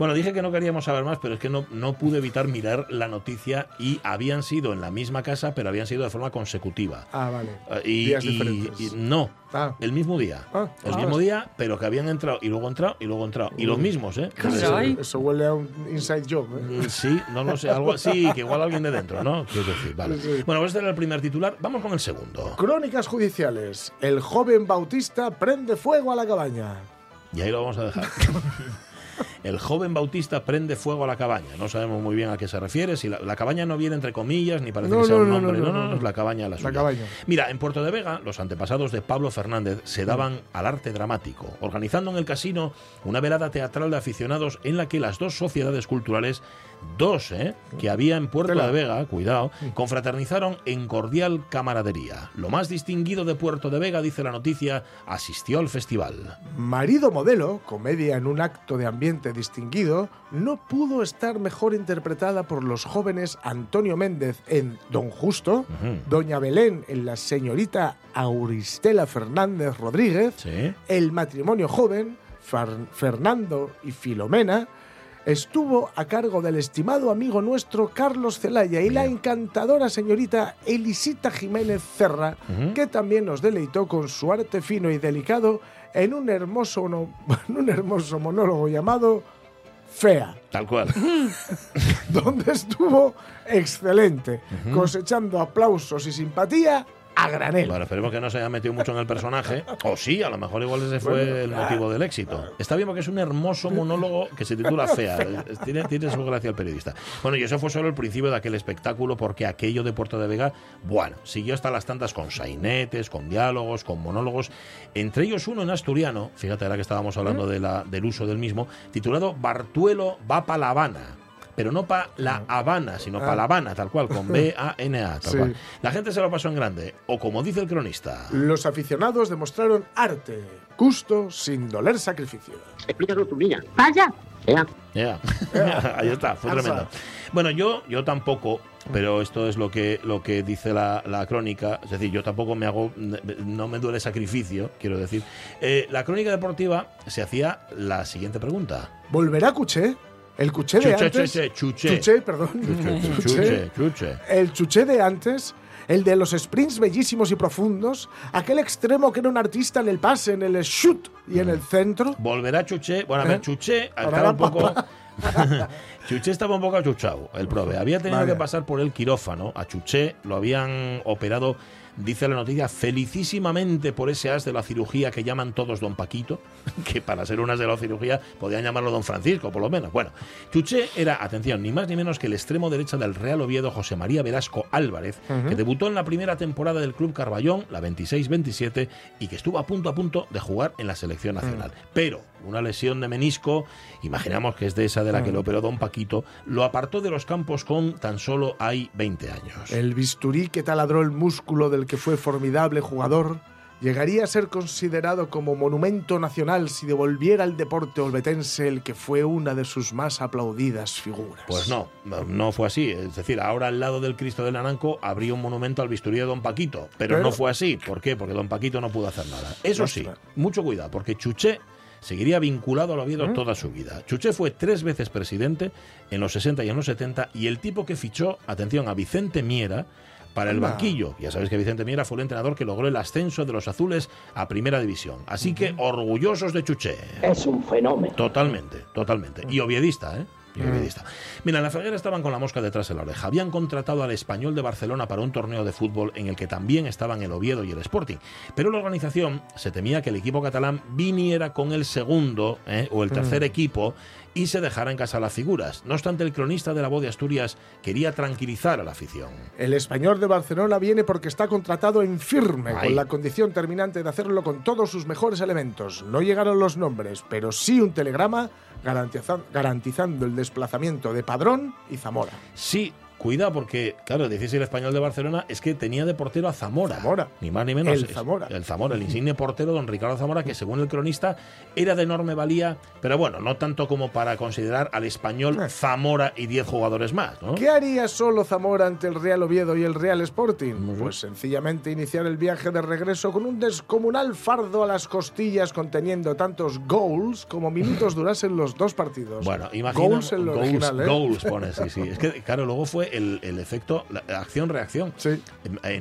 Bueno, dije que no queríamos saber más, pero es que no, no pude evitar mirar la noticia y habían sido en la misma casa, pero habían sido de forma consecutiva. Ah, vale. Eh, Y, Días y- diferentes. y no, Ah. El mismo día. Ah. el Ah. mismo día, pero que habían entrado y luego entrado y luego entrado. Y los mismos, ¿eh? Caray. Eso huele a un inside job. ¿eh? Mm, Sí, no lo sé, algo así, que igual alguien de dentro, ¿no? Quiero decir, vale. Sí. Bueno, pues este era el primer titular. Vamos con el segundo. Crónicas judiciales. El joven Bautista prende fuego a la cabaña. Y ahí lo vamos a dejar. El joven Bautista prende fuego a la cabaña. No sabemos muy bien a qué se refiere. Si la, la cabaña no viene entre comillas, ni parece No, que sea no, un no, nombre. no, No, no, es la cabaña la suya. cabaña. Mira, en Puerto de Vega, los antepasados de Pablo Fernández se daban al arte dramático, organizando en el casino una velada teatral de aficionados en la que las dos sociedades culturales, dos, ¿eh? que había en Puerto Tela. de Vega, cuidado, confraternizaron en cordial camaradería. Lo más distinguido de Puerto de Vega, dice la noticia, asistió al festival. Marido modelo, comedia en un acto de ambiente distinguido, no pudo estar mejor interpretada por los jóvenes Antonio Méndez en Don Justo, Doña Belén en la señorita Auristela Fernández Rodríguez, Sí. el matrimonio joven, Fer- Fernando y Filomena, estuvo a cargo del estimado amigo nuestro Carlos Celaya y la encantadora señorita Elisita Jiménez Cerra, que también nos deleitó con su arte fino y delicado en un hermoso, no- en un hermoso monólogo llamado Fea, Tal cual. donde estuvo excelente, cosechando aplausos y simpatía a granel. Bueno, esperemos que no se haya metido mucho en el personaje. O sí, a lo mejor igual ese fue Bueno, el motivo del éxito. Está bien porque es un hermoso monólogo que se titula Fea. Tiene, tiene su gracia el periodista. Bueno, y eso fue solo el principio de aquel espectáculo porque aquello de Puerto de Vega, bueno, siguió hasta las tantas con sainetes, con diálogos, con monólogos. Entre ellos uno en asturiano, fíjate ahora que estábamos hablando de la, del uso del mismo, titulado Bartuelo va pa' La Habana. Pero no para La Habana, sino para Ah. La Habana, tal cual, con B-A-N-A, tal Sí. cual. La gente se lo pasó en grande, o como dice el cronista. Los aficionados demostraron arte, gusto, sin doler sacrificio. Explícalo tú, niña. Vaya. Ea. Ya. Ahí está, fue tremendo. Bueno, yo, yo tampoco, pero esto es lo que, lo que dice la, la crónica, es decir, yo tampoco me hago, no me duele sacrificio, quiero decir. Eh, la crónica deportiva se hacía la siguiente pregunta. ¿Volverá Cuché? El Cuché de Chuche, antes. Chuché, perdón. El Chuché de antes. El de los sprints bellísimos y profundos. Aquel extremo que era un artista en el pase, en el shoot y en el centro. Volverá Chuché. Bueno, a ver, ¿Eh? Chuché estaba un poco. Chuché estaba un poco achuchado, el prove. Había tenido Vaya. que pasar por el quirófano. A Chuché lo habían operado, dice la noticia, felicísimamente por ese as de la cirugía que llaman todos Don Paquito, que para ser un as de la cirugía podían llamarlo Don Francisco, por lo menos. Bueno, Chuché era, atención, ni más ni menos que el extremo derecha del Real Oviedo, José María Velasco Álvarez, que debutó en la primera temporada del Club Carballón, la 26-27, y que estuvo a punto a punto de jugar en la selección nacional. Pero una lesión de menisco, imaginamos que es de esa de la que lo operó Don Paquito, lo apartó de los campos con tan solo hay 20 años. El bisturí que taladró el músculo del que fue formidable jugador. Llegaría a ser considerado como monumento nacional si devolviera al deporte olbetense el que fue una de sus más aplaudidas figuras. Pues no, no, fue así. Es decir, ahora al lado del Cristo del Ananco habría un monumento al bisturí de Don Paquito. Pero, Pero- no fue así. ¿Por qué? Porque Don Paquito no pudo hacer nada. Eso sí, mucho cuidado, porque Chuché seguiría vinculado al Oviedo toda su vida. Chuché fue tres veces presidente en los 60 y en los 70 y el tipo que fichó, atención, a Vicente Miera para el Anda. banquillo. Ya sabéis que Vicente Miera fue el entrenador que logró el ascenso de los azules a primera división. Así que orgullosos de Chuché. Es un fenómeno. Totalmente, totalmente. Y oviedista, ¿eh? Y oviedista. Mira, en la Felguera estaban con la mosca detrás de la oreja. Habían contratado al español de Barcelona para un torneo de fútbol en el que también estaban el Oviedo y el Sporting. Pero la organización se temía que el equipo catalán viniera con el segundo ¿eh? o el tercer equipo y se dejara en casa las figuras. No obstante, el cronista de la voz de Asturias quería tranquilizar a la afición. El español de Barcelona viene porque está contratado en firme, Ay. con la condición terminante de hacerlo con todos sus mejores elementos. No llegaron los nombres, pero sí un telegrama garantiza- garantizando el desplazamiento de Padrón y Zamora. Sí, cuida porque, claro, decís el español de Barcelona es que tenía de portero a Zamora. Zamora. Ni más ni menos. El Es- Zamora. El Zamora, el insigne portero don Ricardo Zamora, que según el cronista era de enorme valía, pero bueno, no tanto como para considerar al español Zamora y 10 jugadores más, ¿no? ¿Qué haría solo Zamora ante el Real Oviedo y el Real Sporting? Pues sencillamente iniciar el viaje de regreso con un descomunal fardo a las costillas conteniendo tantos goals como minutos durasen los dos partidos. Bueno, imagina. Goals en lo goals, original, ¿eh? goals pone, sí, sí. Es que, claro, luego fue el, el efecto acción-reacción. Sí.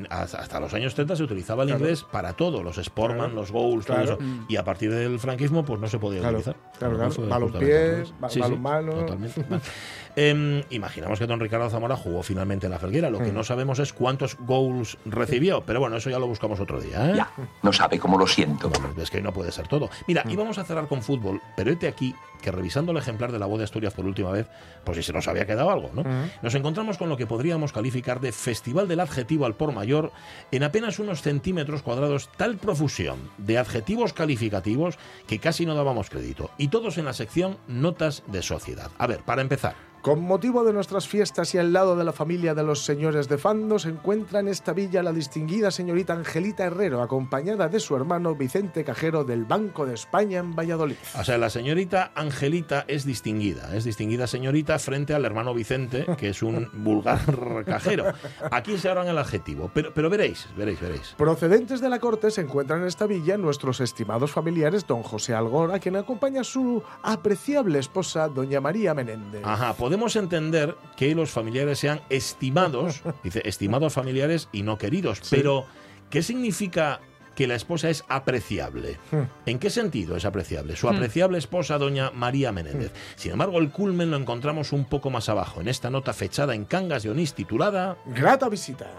Hasta los años 30 se utilizaba el inglés para todo, los Sportman, Claro. los goals, todo eso. Y a partir del franquismo, pues no se podía utilizar. claro, claro. fue Balompié, justamente al revés. ba- balonmano. Em, imaginamos que don Ricardo Zamora jugó finalmente en la Felguera. Lo que Mm. no sabemos es cuántos goals recibió. Pero bueno, eso ya lo buscamos otro día. ¿eh? No sabe cómo lo siento. Bueno, es que no puede ser todo. Mira, Mm. íbamos a cerrar con fútbol, pero este aquí que revisando el ejemplar de la voz de Asturias por última vez, pues si se nos había quedado algo, ¿no? Mm. Nos encontramos con lo que podríamos calificar de festival del adjetivo al por mayor en apenas unos centímetros cuadrados, tal profusión de adjetivos calificativos que casi no dábamos crédito. Y todos en la sección Notas de Sociedad. A ver, para empezar. Con motivo de nuestras fiestas y al lado de la familia de los señores de Fando, se encuentra en esta villa la distinguida señorita Angelita Herrero, acompañada de su hermano Vicente Cajero del Banco de España en Valladolid. O sea, la señorita Angelita es distinguida, es distinguida señorita frente al hermano Vicente, que es un vulgar cajero. Aquí se ahorran el adjetivo, pero, pero veréis, veréis, veréis. Procedentes de la corte se encuentran en esta villa nuestros estimados familiares don José Algora, quien acompaña a su apreciable esposa doña María Menéndez. Ajá, podemos entender que los familiares sean estimados, dice, estimados familiares y no queridos, pero ¿qué significa que la esposa es apreciable? ¿En qué sentido es apreciable? Su apreciable esposa, doña María Menéndez. Sin embargo, el culmen lo encontramos un poco más abajo, en esta nota fechada en Cangas de Onís titulada Grata visita.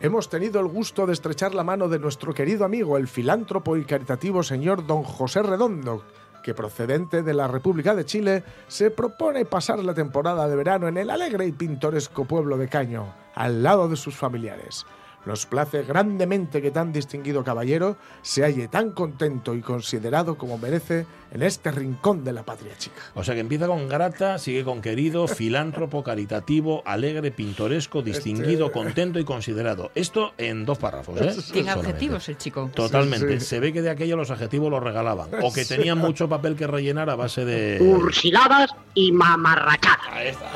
Hemos tenido el gusto de estrechar la mano de nuestro querido amigo, el filántropo y caritativo señor don José Redondo, que procedente de la República de Chile se propone pasar la temporada de verano en el alegre y pintoresco pueblo de Caño, al lado de sus familiares. Nos place grandemente que tan distinguido caballero se halle tan contento y considerado como merece en este rincón de la patria chica. O sea que empieza con grata, sigue con querido, filántropo, caritativo, alegre, pintoresco, distinguido, Este- contento y considerado. Esto en dos párrafos, ¿eh? Tiene adjetivos el chico. Totalmente. Sí, sí. Se ve que de aquello los adjetivos los regalaban. O que Sí. tenían mucho papel que rellenar a base de. Ursiladas y mamarrachadas. Ahí está.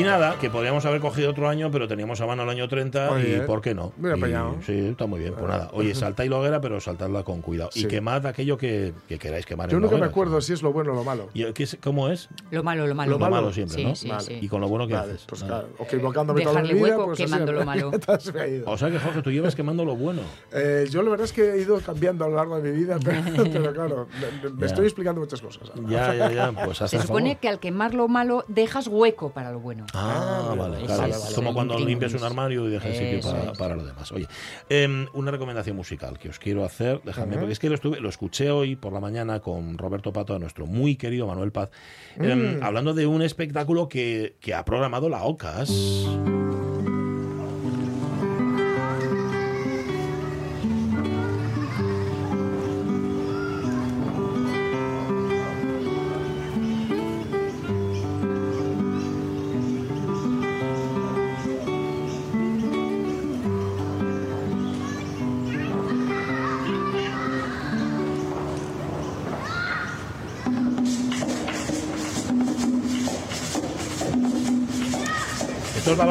Y nada, que podríamos haber cogido otro año, pero teníamos a mano el año 30 Muy y. ¿por qué no? Mira Y- sí, está muy bien. Pues nada, oye, saltáis la hoguera, pero saltadla con cuidado. Y Sí. quemad aquello que, que queráis quemar Yo nunca me acuerdo si es lo bueno o lo malo. ¿Y qué es- ¿Cómo es? Lo malo, lo malo. Lo malo siempre, Sí, ¿no? sí, Vale. sí. Y con lo bueno que Vale, haces. pues claro, o equivocándome toda mi vida, hueco pues quemando lo malo. O sea que, Jorge, tú llevas quemando lo bueno. Eh, yo la verdad es que he ido cambiando a lo largo de mi vida, pero, pero claro, me, estoy explicando muchas cosas. Ya, ya, ya. Pues hasta Se supone que al quemar lo malo dejas hueco para lo bueno. Ah, vale, Ese claro. es Es el como cuando limpias un armario y dejas sitio para, lo demás. Oye, em, una recomendación musical que os quiero hacer, dejadme, porque es que lo, estuve, lo escuché hoy por la mañana con Roberto Pato, a nuestro muy querido Manuel Paz, em, Mm. hablando de un espectáculo que, que ha programado la OCAS.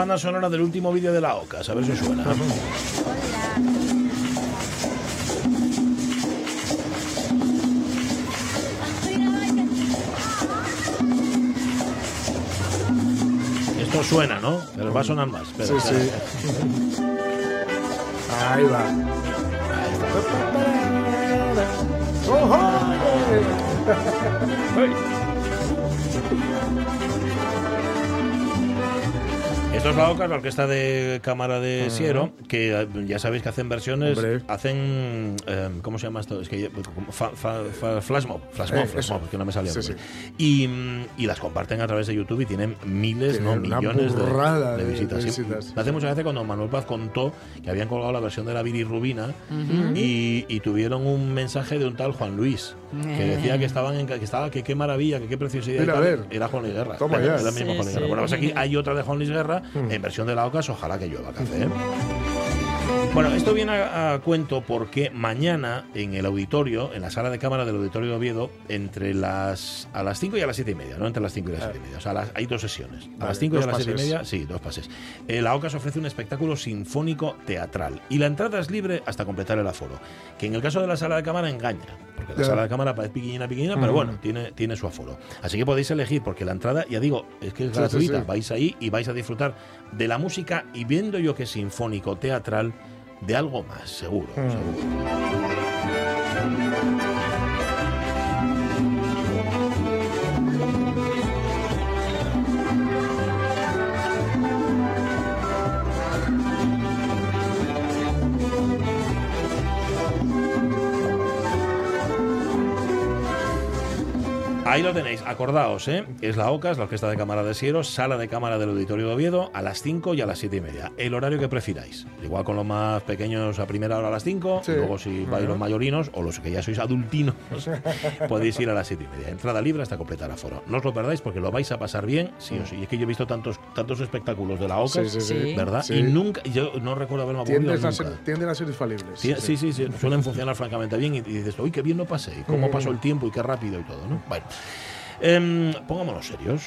Banda sonora del último vídeo de la OCAS, a ver si suena. Esto suena, ¿no? Pero va a sonar más. Espera, Sí, espera. sí. Ahí va. ¡Ojo! Esto es la la Orquesta de Cámara de Siero, que eh, ya sabéis que hacen versiones, Hombre. hacen, eh, ¿cómo se llama esto? Es que como fa- fa- fa- flash mob, flash mob, Eh, flash eso. mob, que no me salía. Sí. Y, mm, y las comparten a través de YouTube y tienen miles, no Tienen millones de, burrada de de- visitas. Sí, me hace mucha gracia cuando Manuel Paz contó que habían colgado la versión de la Rubina y, y tuvieron un mensaje de un tal Juan Luis que decía que estaban en, que estaba que qué maravilla, que qué preciosidad. y Mira, a tal. ver. Era Juan Luis Guerra. Toma era, ya. era el mismo Sí, Juan Luis sí. Guerra. Bueno, pues aquí hay otra de Juan Luis Guerra en versión de la OCAS, ojalá que llueva café. Bueno, esto viene a, a cuento porque mañana en el auditorio, en la sala de cámara del auditorio de Oviedo, entre las a las 5 y a las 7 y media, no entre las 5 y las 7 y media. O sea, las- hay dos sesiones. A Vale, las 5 y a las 7 y media, sí, dos pases. Eh, la OCAS ofrece un espectáculo sinfónico teatral y la entrada es libre hasta completar el aforo. Que en el caso de la sala de cámara engaña, porque la sala de cámara parece piquillina, piquillina, pero Ujú. bueno, tiene, tiene su aforo. Así que podéis elegir, porque la entrada, ya digo, es que es Sí, sí, gratuita. sí. Vais ahí y vais a disfrutar de la música y viendo yo que es sinfónico, teatral, de algo más, seguro, Mm. seguro. Ahí lo tenéis, acordaos, ¿eh? Es la OCAS, la Orquesta de Cámara de Sieros, sala de cámara del Auditorio de Oviedo, a las 5 y a las 7 y media. El horario que prefiráis. Igual con los más pequeños a primera hora a las 5, Sí. y luego si vais los mayorinos o los que ya sois adultinos, podéis ir a las 7 y media. Entrada libre hasta completar aforo. No os lo perdáis porque lo vais a pasar bien, sí o sí. Y es que yo he visto tantos, tantos espectáculos de la OCAS, Sí, sí, sí. Sí. ¿verdad? Sí. Y nunca, yo no recuerdo haberme aburrido Tienden a, nunca. ser, tienden a ser infalibles. Sí, sí, sí, sí, suelen funcionar francamente bien y, y dices, uy, qué bien lo pasé, y cómo pasó el tiempo y qué rápido y todo, ¿no? Bueno, Em, pongámonos serios.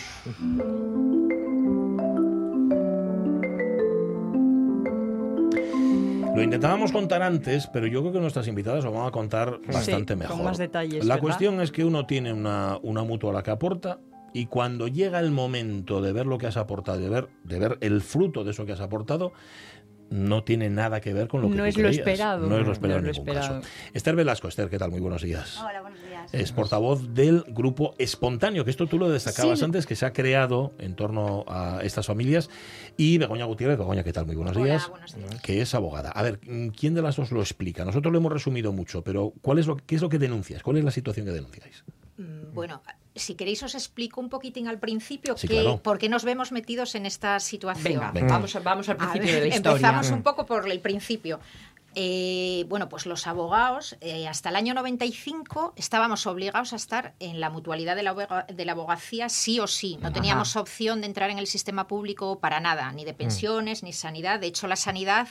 Lo intentábamos contar antes, pero yo creo que nuestras invitadas lo van a contar bastante con mejor. más detalles, La ¿verdad? cuestión es que uno tiene una, una mutua a la que aporta y cuando llega el momento de ver lo que has aportado, de ver, de ver el fruto de eso que has aportado, no tiene nada que ver con lo que No tú es lo esperado. No es lo esperado es en lo ningún esperado. caso. Esther Velasco, Esther, ¿qué tal? Muy buenos días. Hola, buenos días. Es portavoz del grupo Espontáneo, que esto tú lo destacabas Sí. antes, que se ha creado en torno a estas familias. Y Begoña Gutiérrez, Begoña, ¿qué tal? Muy buenos Hola, días. buenos días. Que es abogada. A ver, ¿quién de las dos lo explica? Nosotros lo hemos resumido mucho, pero ¿cuál es lo, ¿qué es lo que denuncias? ¿Cuál es la situación que denunciáis? Mm, Bueno, si queréis os explico un poquitín al principio Sí, que, claro. por qué nos vemos metidos en esta situación. Venga, Venga. Vamos, al principio ver, de la historia. Empezamos un poco por el principio. Eh, bueno, pues los abogados, eh, hasta el año 95 estábamos obligados a estar en la mutualidad de la, de la abogacía sí o sí. No teníamos opción de entrar en el sistema público para nada, ni de pensiones, ni sanidad. De hecho, la sanidad,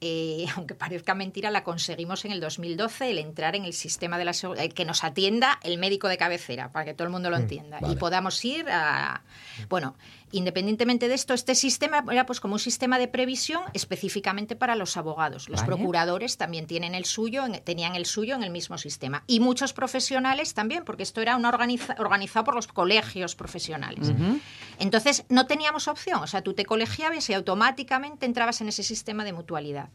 eh, aunque parezca mentira, la conseguimos en el 2012, el entrar en el sistema de la segu- eh, que nos atienda el médico de cabecera, para que todo el mundo lo entienda. vale. Y podamos ir a... Bueno, independientemente de esto, este sistema era pues como un sistema de previsión específicamente para los abogados. Los Vale. procuradores también tienen el suyo, en- tenían el suyo en el mismo sistema. Y muchos profesionales también, porque esto era una organiza- organizado por los colegios profesionales. Entonces, no teníamos opción. O sea, tú te colegiabas y automáticamente entrabas en ese sistema de mutualidad.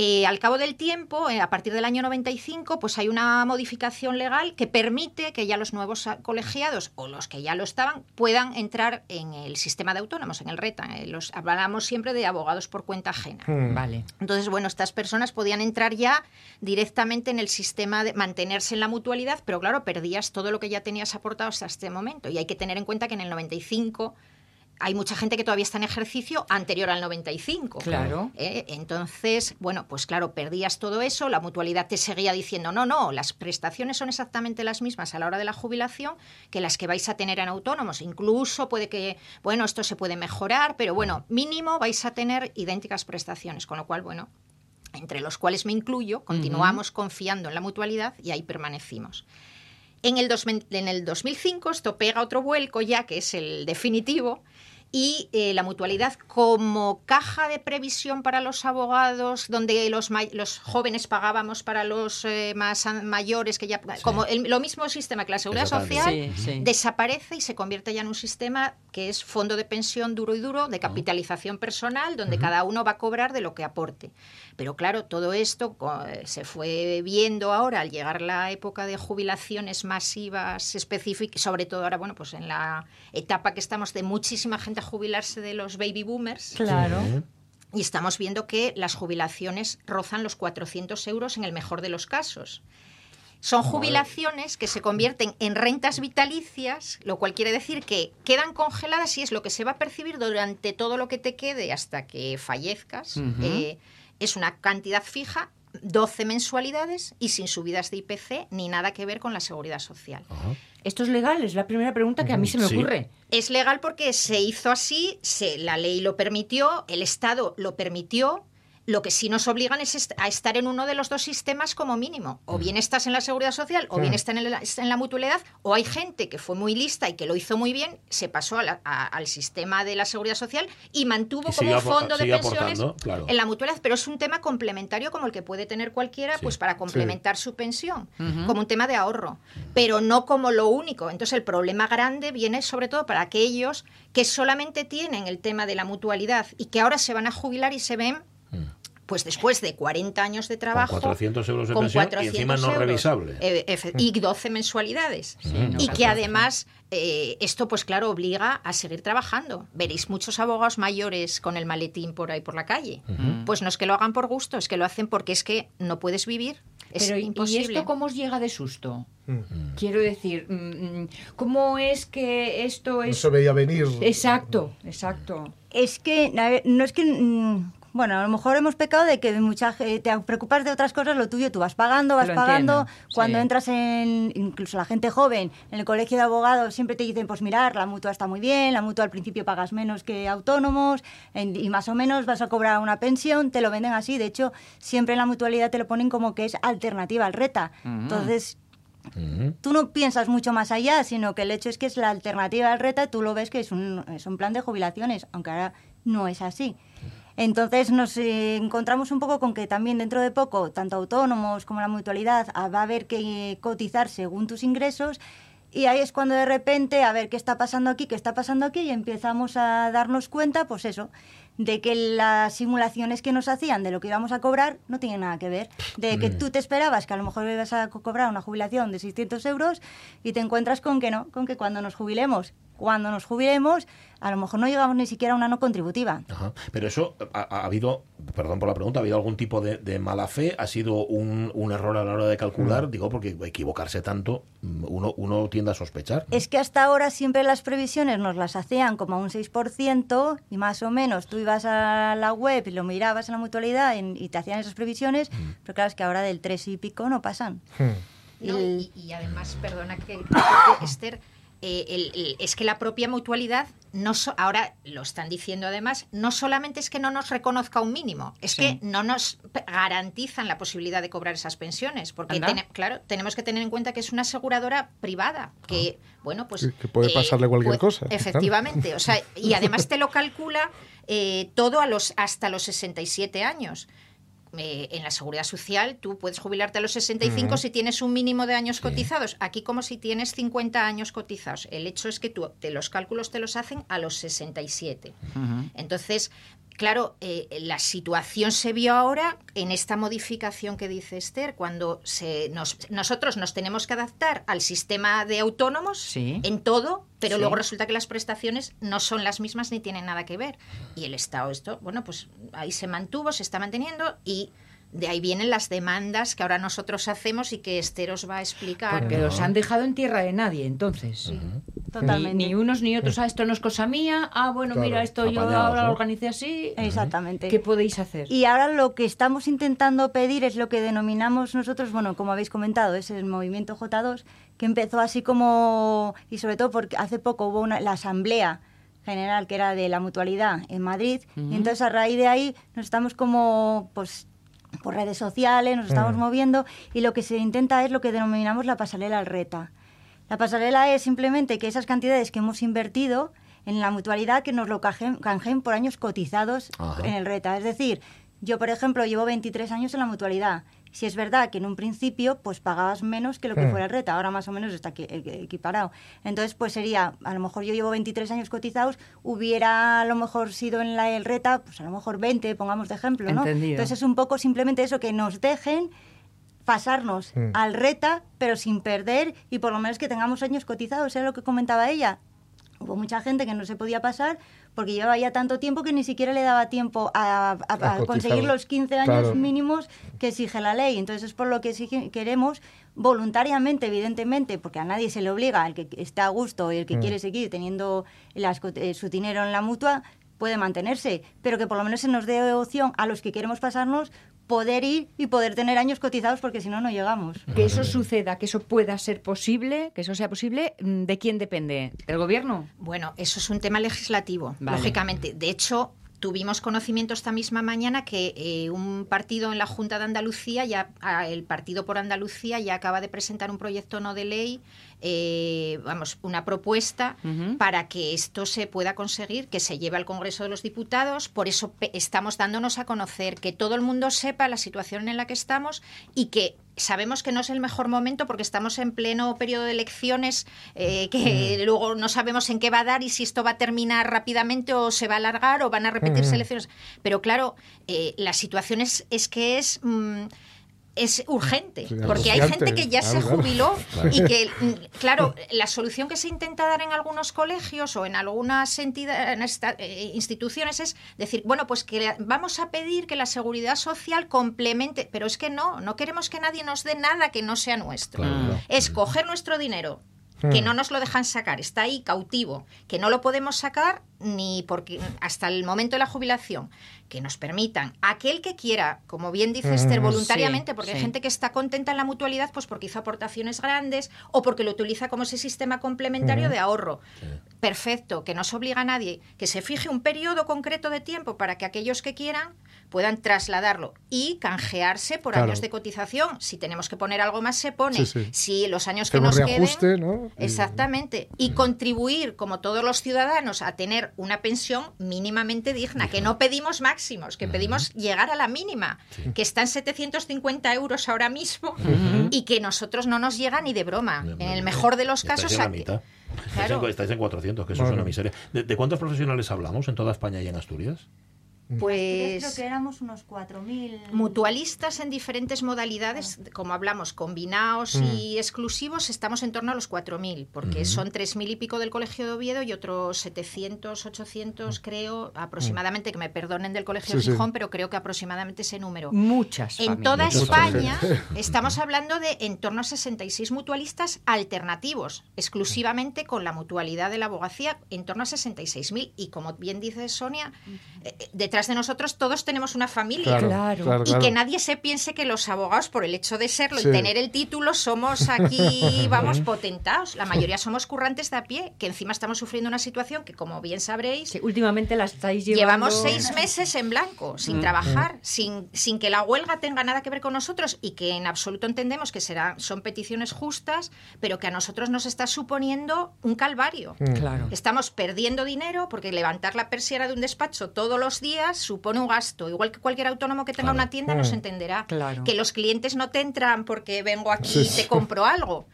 Eh, al cabo del tiempo, eh, a partir del año 95, pues hay una modificación legal que permite que ya los nuevos colegiados o los que ya lo estaban puedan entrar en el sistema de autónomos, en el RETA. Eh, los, hablamos siempre de abogados por cuenta ajena. Vale. Entonces, bueno, estas personas podían entrar ya directamente en el sistema de mantenerse en la mutualidad, pero claro, perdías todo lo que ya tenías aportado hasta este momento. Y hay que tener en cuenta que en el 95 hay mucha gente que todavía está en ejercicio anterior al 95. Claro. ¿eh? Entonces, bueno, pues claro, perdías todo eso, la mutualidad te seguía diciendo, no, no, las prestaciones son exactamente las mismas a la hora de la jubilación que las que vais a tener en autónomos. Incluso puede que, bueno, esto se puede mejorar, pero bueno, mínimo vais a tener idénticas prestaciones, con lo cual, bueno, entre los cuales me incluyo, continuamos confiando en la mutualidad y ahí permanecimos. En el, 2000 en el 2005 esto pega otro vuelco ya, que es el definitivo, y eh, la mutualidad como caja de previsión para los abogados, donde los, ma- los jóvenes pagábamos para los eh, más mayores, que ya como el- lo mismo sistema que la seguridad social, Sí, sí. desaparece y se convierte ya en un sistema que es fondo de pensión duro y duro, de capitalización personal, donde cada uno va a cobrar de lo que aporte. Pero claro, todo esto eh, se fue viendo ahora al llegar la época de jubilaciones masivas específicas, sobre todo ahora, bueno, pues en la etapa que estamos de muchísima gente a jubilarse de los baby boomers. Claro. Y estamos viendo que las jubilaciones rozan los 400 euros en el mejor de los casos. Son jubilaciones que se convierten en rentas vitalicias, lo cual quiere decir que quedan congeladas y es lo que se va a percibir durante todo lo que te quede hasta que fallezcas. Ujú. Eh, es una cantidad fija, 12 mensualidades y sin subidas de IPC ni nada que ver con la seguridad social. ¿Esto es legal? Es la primera pregunta que a mí se me Sí. ocurre. Es legal porque se hizo así, se, la ley lo permitió, el Estado lo permitió. Lo que sí nos obligan es est- a estar en uno de los dos sistemas como mínimo. O bien estás en la seguridad social, o bien estás en, la- en la mutualidad, o hay gente que fue muy lista y que lo hizo muy bien, se pasó a la- a- al sistema de la seguridad social y mantuvo Y como un fondo de pensiones claro. en la mutualidad. Pero es un tema complementario como el que puede tener cualquiera, pues para complementar su pensión, como un tema de ahorro, pero no como lo único. Entonces el problema grande viene sobre todo para aquellos que solamente tienen el tema de la mutualidad y que ahora se van a jubilar y se ven pues después de 40 años de trabajo. Con 400 euros de con pensión y 400 encima no euros, revisable. eh, efe- y 12 mensualidades. no, y que además eh, esto, pues claro, obliga a seguir trabajando. Veréis muchos abogados mayores con el maletín por ahí por la calle. Pues no es que lo hagan por gusto, es que lo hacen porque es que no puedes vivir. Es Pero, ¿y- imposible. ¿y esto cómo os llega de susto? Quiero decir, mm, mm, ¿cómo es que esto No es... se veía venir. Exacto, exacto. Es que, ver, no es que. Bueno, a lo mejor hemos pecado de que mucha ge- te preocupas de otras cosas, lo tuyo tú vas pagando, vas Lo pagando. entiendo, Cuando sí. entras en, incluso la gente joven, en el colegio de abogados, siempre te dicen, pues mirar, la mutua está muy bien, la mutua al principio pagas menos que autónomos en- y más o menos vas a cobrar una pensión, te lo venden así. De hecho, siempre en la mutualidad te lo ponen como que es alternativa al reta. Entonces, tú no piensas mucho más allá, sino que el hecho es que es la alternativa al reta y tú lo ves que es un, es un plan de jubilaciones, aunque ahora no es así. Entonces nos eh, encontramos un poco con que también dentro de poco, tanto autónomos como la mutualidad, ah, va a haber que eh, cotizar según tus ingresos. Y ahí es cuando de repente, a ver qué está pasando aquí, qué está pasando aquí, y empezamos a darnos cuenta, pues eso, de que las simulaciones que nos hacían de lo que íbamos a cobrar no tienen nada que ver. De que tú te esperabas que a lo mejor ibas a co- cobrar una jubilación de 600 euros y te encuentras con que no, con que cuando nos jubilemos, cuando nos jubilemos, a lo mejor no llegamos ni siquiera a una no contributiva. Ajá. Pero eso ha, ha habido, perdón por la pregunta, ¿ha habido algún tipo de, de mala fe? ¿Ha sido un, un error a la hora de calcular? Mm. Digo, porque equivocarse tanto, mm, uno, uno tiende a sospechar. Es que hasta ahora siempre las previsiones nos las hacían como a un 6% y más o menos tú ibas a la web y lo mirabas en la mutualidad en- y te hacían esas previsiones, pero claro, es que ahora del 3 y pico no pasan. No, El- y, y además, perdona que, que- que, Esther, eh, el- el- es que la propia mutualidad, no so- ahora lo están diciendo además, no solamente es que no nos reconozca un mínimo, es Sí. que no nos garantizan la posibilidad de cobrar esas pensiones, porque claro, tenemos que tener en cuenta que es una aseguradora privada, que bueno, pues Que- que puede pasarle cualquier pues, cosa, claro. Efectivamente, o sea, y además te lo calcula eh, todo a los hasta los 67 años. Eh, en la seguridad social tú puedes jubilarte a los 65 si tienes un mínimo de años cotizados. Aquí como si tienes 50 años cotizados. El hecho es que tú, te, los cálculos te los hacen a los 67. Entonces, claro, eh, la situación se vio ahora en esta modificación que dice Esther, cuando se nos, nosotros nos tenemos que adaptar al sistema de autónomos Sí. en todo, pero Sí. luego resulta que las prestaciones no son las mismas ni tienen nada que ver. Y el Estado, esto, bueno, pues ahí se mantuvo, se está manteniendo y de ahí vienen las demandas que ahora nosotros hacemos y que Esther os va a explicar. Porque los han dejado en tierra de nadie, entonces. Totalmente. Ni, ni unos ni otros. Ah, esto no es cosa mía. Ah, bueno, Claro, mira, esto yo ahora ¿no? lo organicé así. Exactamente. ¿Qué podéis hacer? Y ahora lo que estamos intentando pedir es lo que denominamos nosotros, bueno, como habéis comentado, es el movimiento J2, que empezó así como, y sobre todo porque hace poco hubo una, la asamblea general que era de la mutualidad en Madrid, y entonces a raíz de ahí nos estamos como, pues, por redes sociales, nos estamos moviendo, y lo que se intenta es lo que denominamos la pasarela al reta. La pasarela es simplemente que esas cantidades que hemos invertido en la mutualidad que nos lo canjeen por años cotizados Ajá. en el reta. Es decir, yo, por ejemplo, llevo 23 años en la mutualidad. Si es verdad que en un principio pues pagabas menos que lo que Hmm. fuera el reta, ahora más o menos está equi- equi- equiparado. Entonces, pues sería, a lo mejor yo llevo 23 años cotizados, hubiera a lo mejor sido en la el reta, pues a lo mejor 20, pongamos de ejemplo, ¿no? Entendido. Entonces es un poco simplemente eso, que nos dejen pasarnos Mm. al reta, pero sin perder y por lo menos que tengamos años cotizados, era lo que comentaba ella. Hubo mucha gente que no se podía pasar porque llevaba ya tanto tiempo que ni siquiera le daba tiempo a, a- a cotizar. conseguir los 15 años Claro. mínimos que exige la ley. Entonces es por lo que exige- queremos voluntariamente, evidentemente, porque a nadie se le obliga, el que está a gusto y el que Mm. quiere seguir teniendo las eh, su dinero en la mutua puede mantenerse, pero que por lo menos se nos dé opción a los que queremos pasarnos poder ir y poder tener años cotizados porque si no, no llegamos. Que eso suceda, que eso pueda ser posible, que eso sea posible, mm, ¿de quién depende? ¿Del gobierno? Bueno, eso es un tema legislativo, Vale. lógicamente. De hecho, tuvimos conocimiento esta misma mañana que eh, un partido en la Junta de Andalucía, ya ah, el Partido por Andalucía, ya acaba de presentar un proyecto no de ley, eh, vamos, una propuesta para que esto se pueda conseguir, que se lleve al Congreso de los Diputados. Por eso estamos dándonos a conocer, que todo el mundo sepa la situación en la que estamos y que sabemos que no es el mejor momento porque estamos en pleno periodo de elecciones eh, que luego no sabemos en qué va a dar y si esto va a terminar rápidamente o se va a alargar o van a repetirse Ujú. elecciones. Pero claro, eh, la situación es, es que es... mm, es urgente, Sí, porque hay gente que ya se jubiló Claro. y que, mm, claro, la solución que se intenta dar en algunos colegios o en algunas entidades, eh, instituciones es decir, bueno, pues que vamos a pedir que la seguridad social complemente, pero es que no, no queremos que nadie nos dé nada que no sea nuestro. Claro. Es coger nuestro dinero que Hmm. no nos lo dejan sacar, está ahí cautivo, que no lo podemos sacar ni porque hasta el momento de la jubilación, que nos permitan aquel que quiera, como bien dice Esther, Mm, voluntariamente, sí, porque hay gente que está contenta en la mutualidad, pues porque hizo aportaciones grandes o porque lo utiliza como ese sistema complementario Ujú. de ahorro. Perfecto, que no se obliga a nadie, que se fije un periodo concreto de tiempo para que aquellos que quieran puedan trasladarlo y canjearse por Claro. años de cotización. Si tenemos que poner algo más, se pone. Sí, sí. Si los años que Hacemos nos reajuste, queden. ¿no? Exactamente. Y contribuir, como todos los ciudadanos, a tener una pensión mínimamente digna, que no pedimos máximos, que pedimos llegar a la mínima, que está en 750 euros ahora mismo y que nosotros no nos llega ni de broma. En el mejor de los casos, en la. Estáis, Claro. en, estáis en 400, que eso es una miseria. ¿De, de cuántos profesionales hablamos en toda España y en Asturias? Pues Creo que éramos unos 4.000. mutualistas en diferentes modalidades, como hablamos, combinados Mm. y exclusivos, estamos en torno a los 4.000, porque Ujú. son 3.000 y pico del Colegio de Oviedo y otros 700, 800, creo, aproximadamente, que me perdonen del Colegio Sí, sí. Gijón, pero creo que aproximadamente ese número. Muchas En familias. toda Muchas España familias. estamos hablando de en torno a 66 mutualistas alternativos, exclusivamente con la mutualidad de la abogacía, en torno a 66.000. Y como bien dice Sonia, eh, eh, detrás de nosotros todos tenemos una familia. Claro, Claro. claro, y que nadie se piense que los abogados, por el hecho de serlo Sí. y tener el título, somos aquí, vamos, potentados. La mayoría somos currantes de a pie, que encima estamos sufriendo una situación que, como bien sabréis, últimamente la estáis llevando... Llevamos seis meses en blanco, sin Mm. trabajar, sin, sin que la huelga tenga nada que ver con nosotros y que en absoluto entendemos que serán, son peticiones justas, pero que a nosotros nos está suponiendo un calvario. Mm. Claro. Estamos perdiendo dinero porque levantar la persiana de un despacho todos los días supone un gasto. Igual que cualquier autónomo que tenga Claro. una tienda nos Mm. entenderá. Claro. Que los clientes no te entran porque vengo aquí Sí, y sí. te compro algo.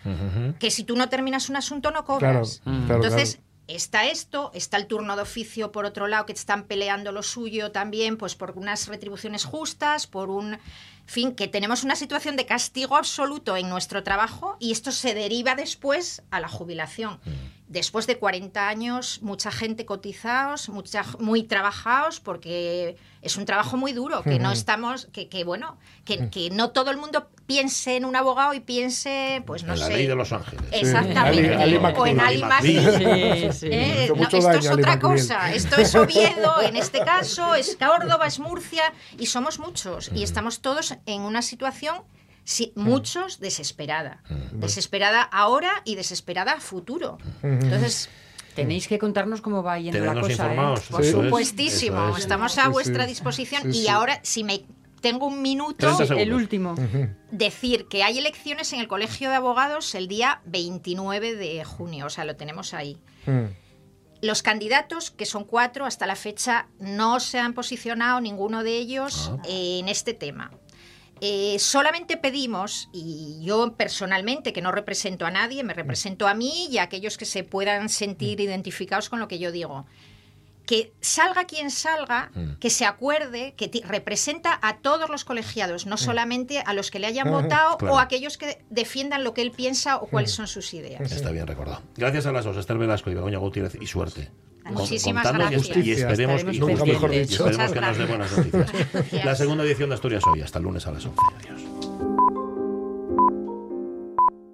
Que si tú no terminas un asunto no Claro, cobras. claro, Entonces, claro. Está esto, está el turno de oficio por otro lado, que están peleando lo suyo también, pues por unas retribuciones justas, por un fin, que tenemos una situación de castigo absoluto en nuestro trabajo y esto se deriva después a la jubilación. Después de 40 años, mucha gente cotizados, mucha, muy trabajados, porque es un trabajo muy duro, que no Ujú. estamos, que, que bueno, que, que no todo el mundo piense en un abogado y piense, pues no en la sé. ley de Los Ángeles. Exactamente. Ali- Ali o en. Ali. Sí, sí. Eh, no, esto daño es otra cosa. Esto es Oviedo, en este caso, es Córdoba, es Murcia, y somos muchos. Y estamos todos en una situación, sí, muchos, desesperada. Desesperada ahora y desesperada a futuro. Entonces. Tenéis que contarnos cómo va yendo la cosa. ¿eh? Por supuestísimo, es. estamos a Sí, vuestra sí. disposición. Sí, y sí. ahora, si me tengo un minuto, 30 segundos. El último. decir que hay elecciones en el Colegio de Abogados el día 29 de junio, o sea, lo tenemos ahí. Los candidatos, que son cuatro, hasta la fecha no se han posicionado ninguno de ellos eh, en este tema. Eh, solamente pedimos, y yo personalmente, que no represento a nadie, me represento a mí y a aquellos que se puedan sentir identificados con lo que yo digo, que salga quien salga, que se acuerde que representa a todos los colegiados, no solamente a los que le hayan votado Claro. o a aquellos que defiendan lo que él piensa o cuáles son sus ideas. Está bien recordado. Gracias a las dos, Esther Velasco y Begoña Gutiérrez, y suerte. Con- Muchísimas gracias. Y, esperemos, y y esperemos que nos dé buenas noticias. La segunda edición de Asturias hoy, hasta el lunes a las 11. Adiós.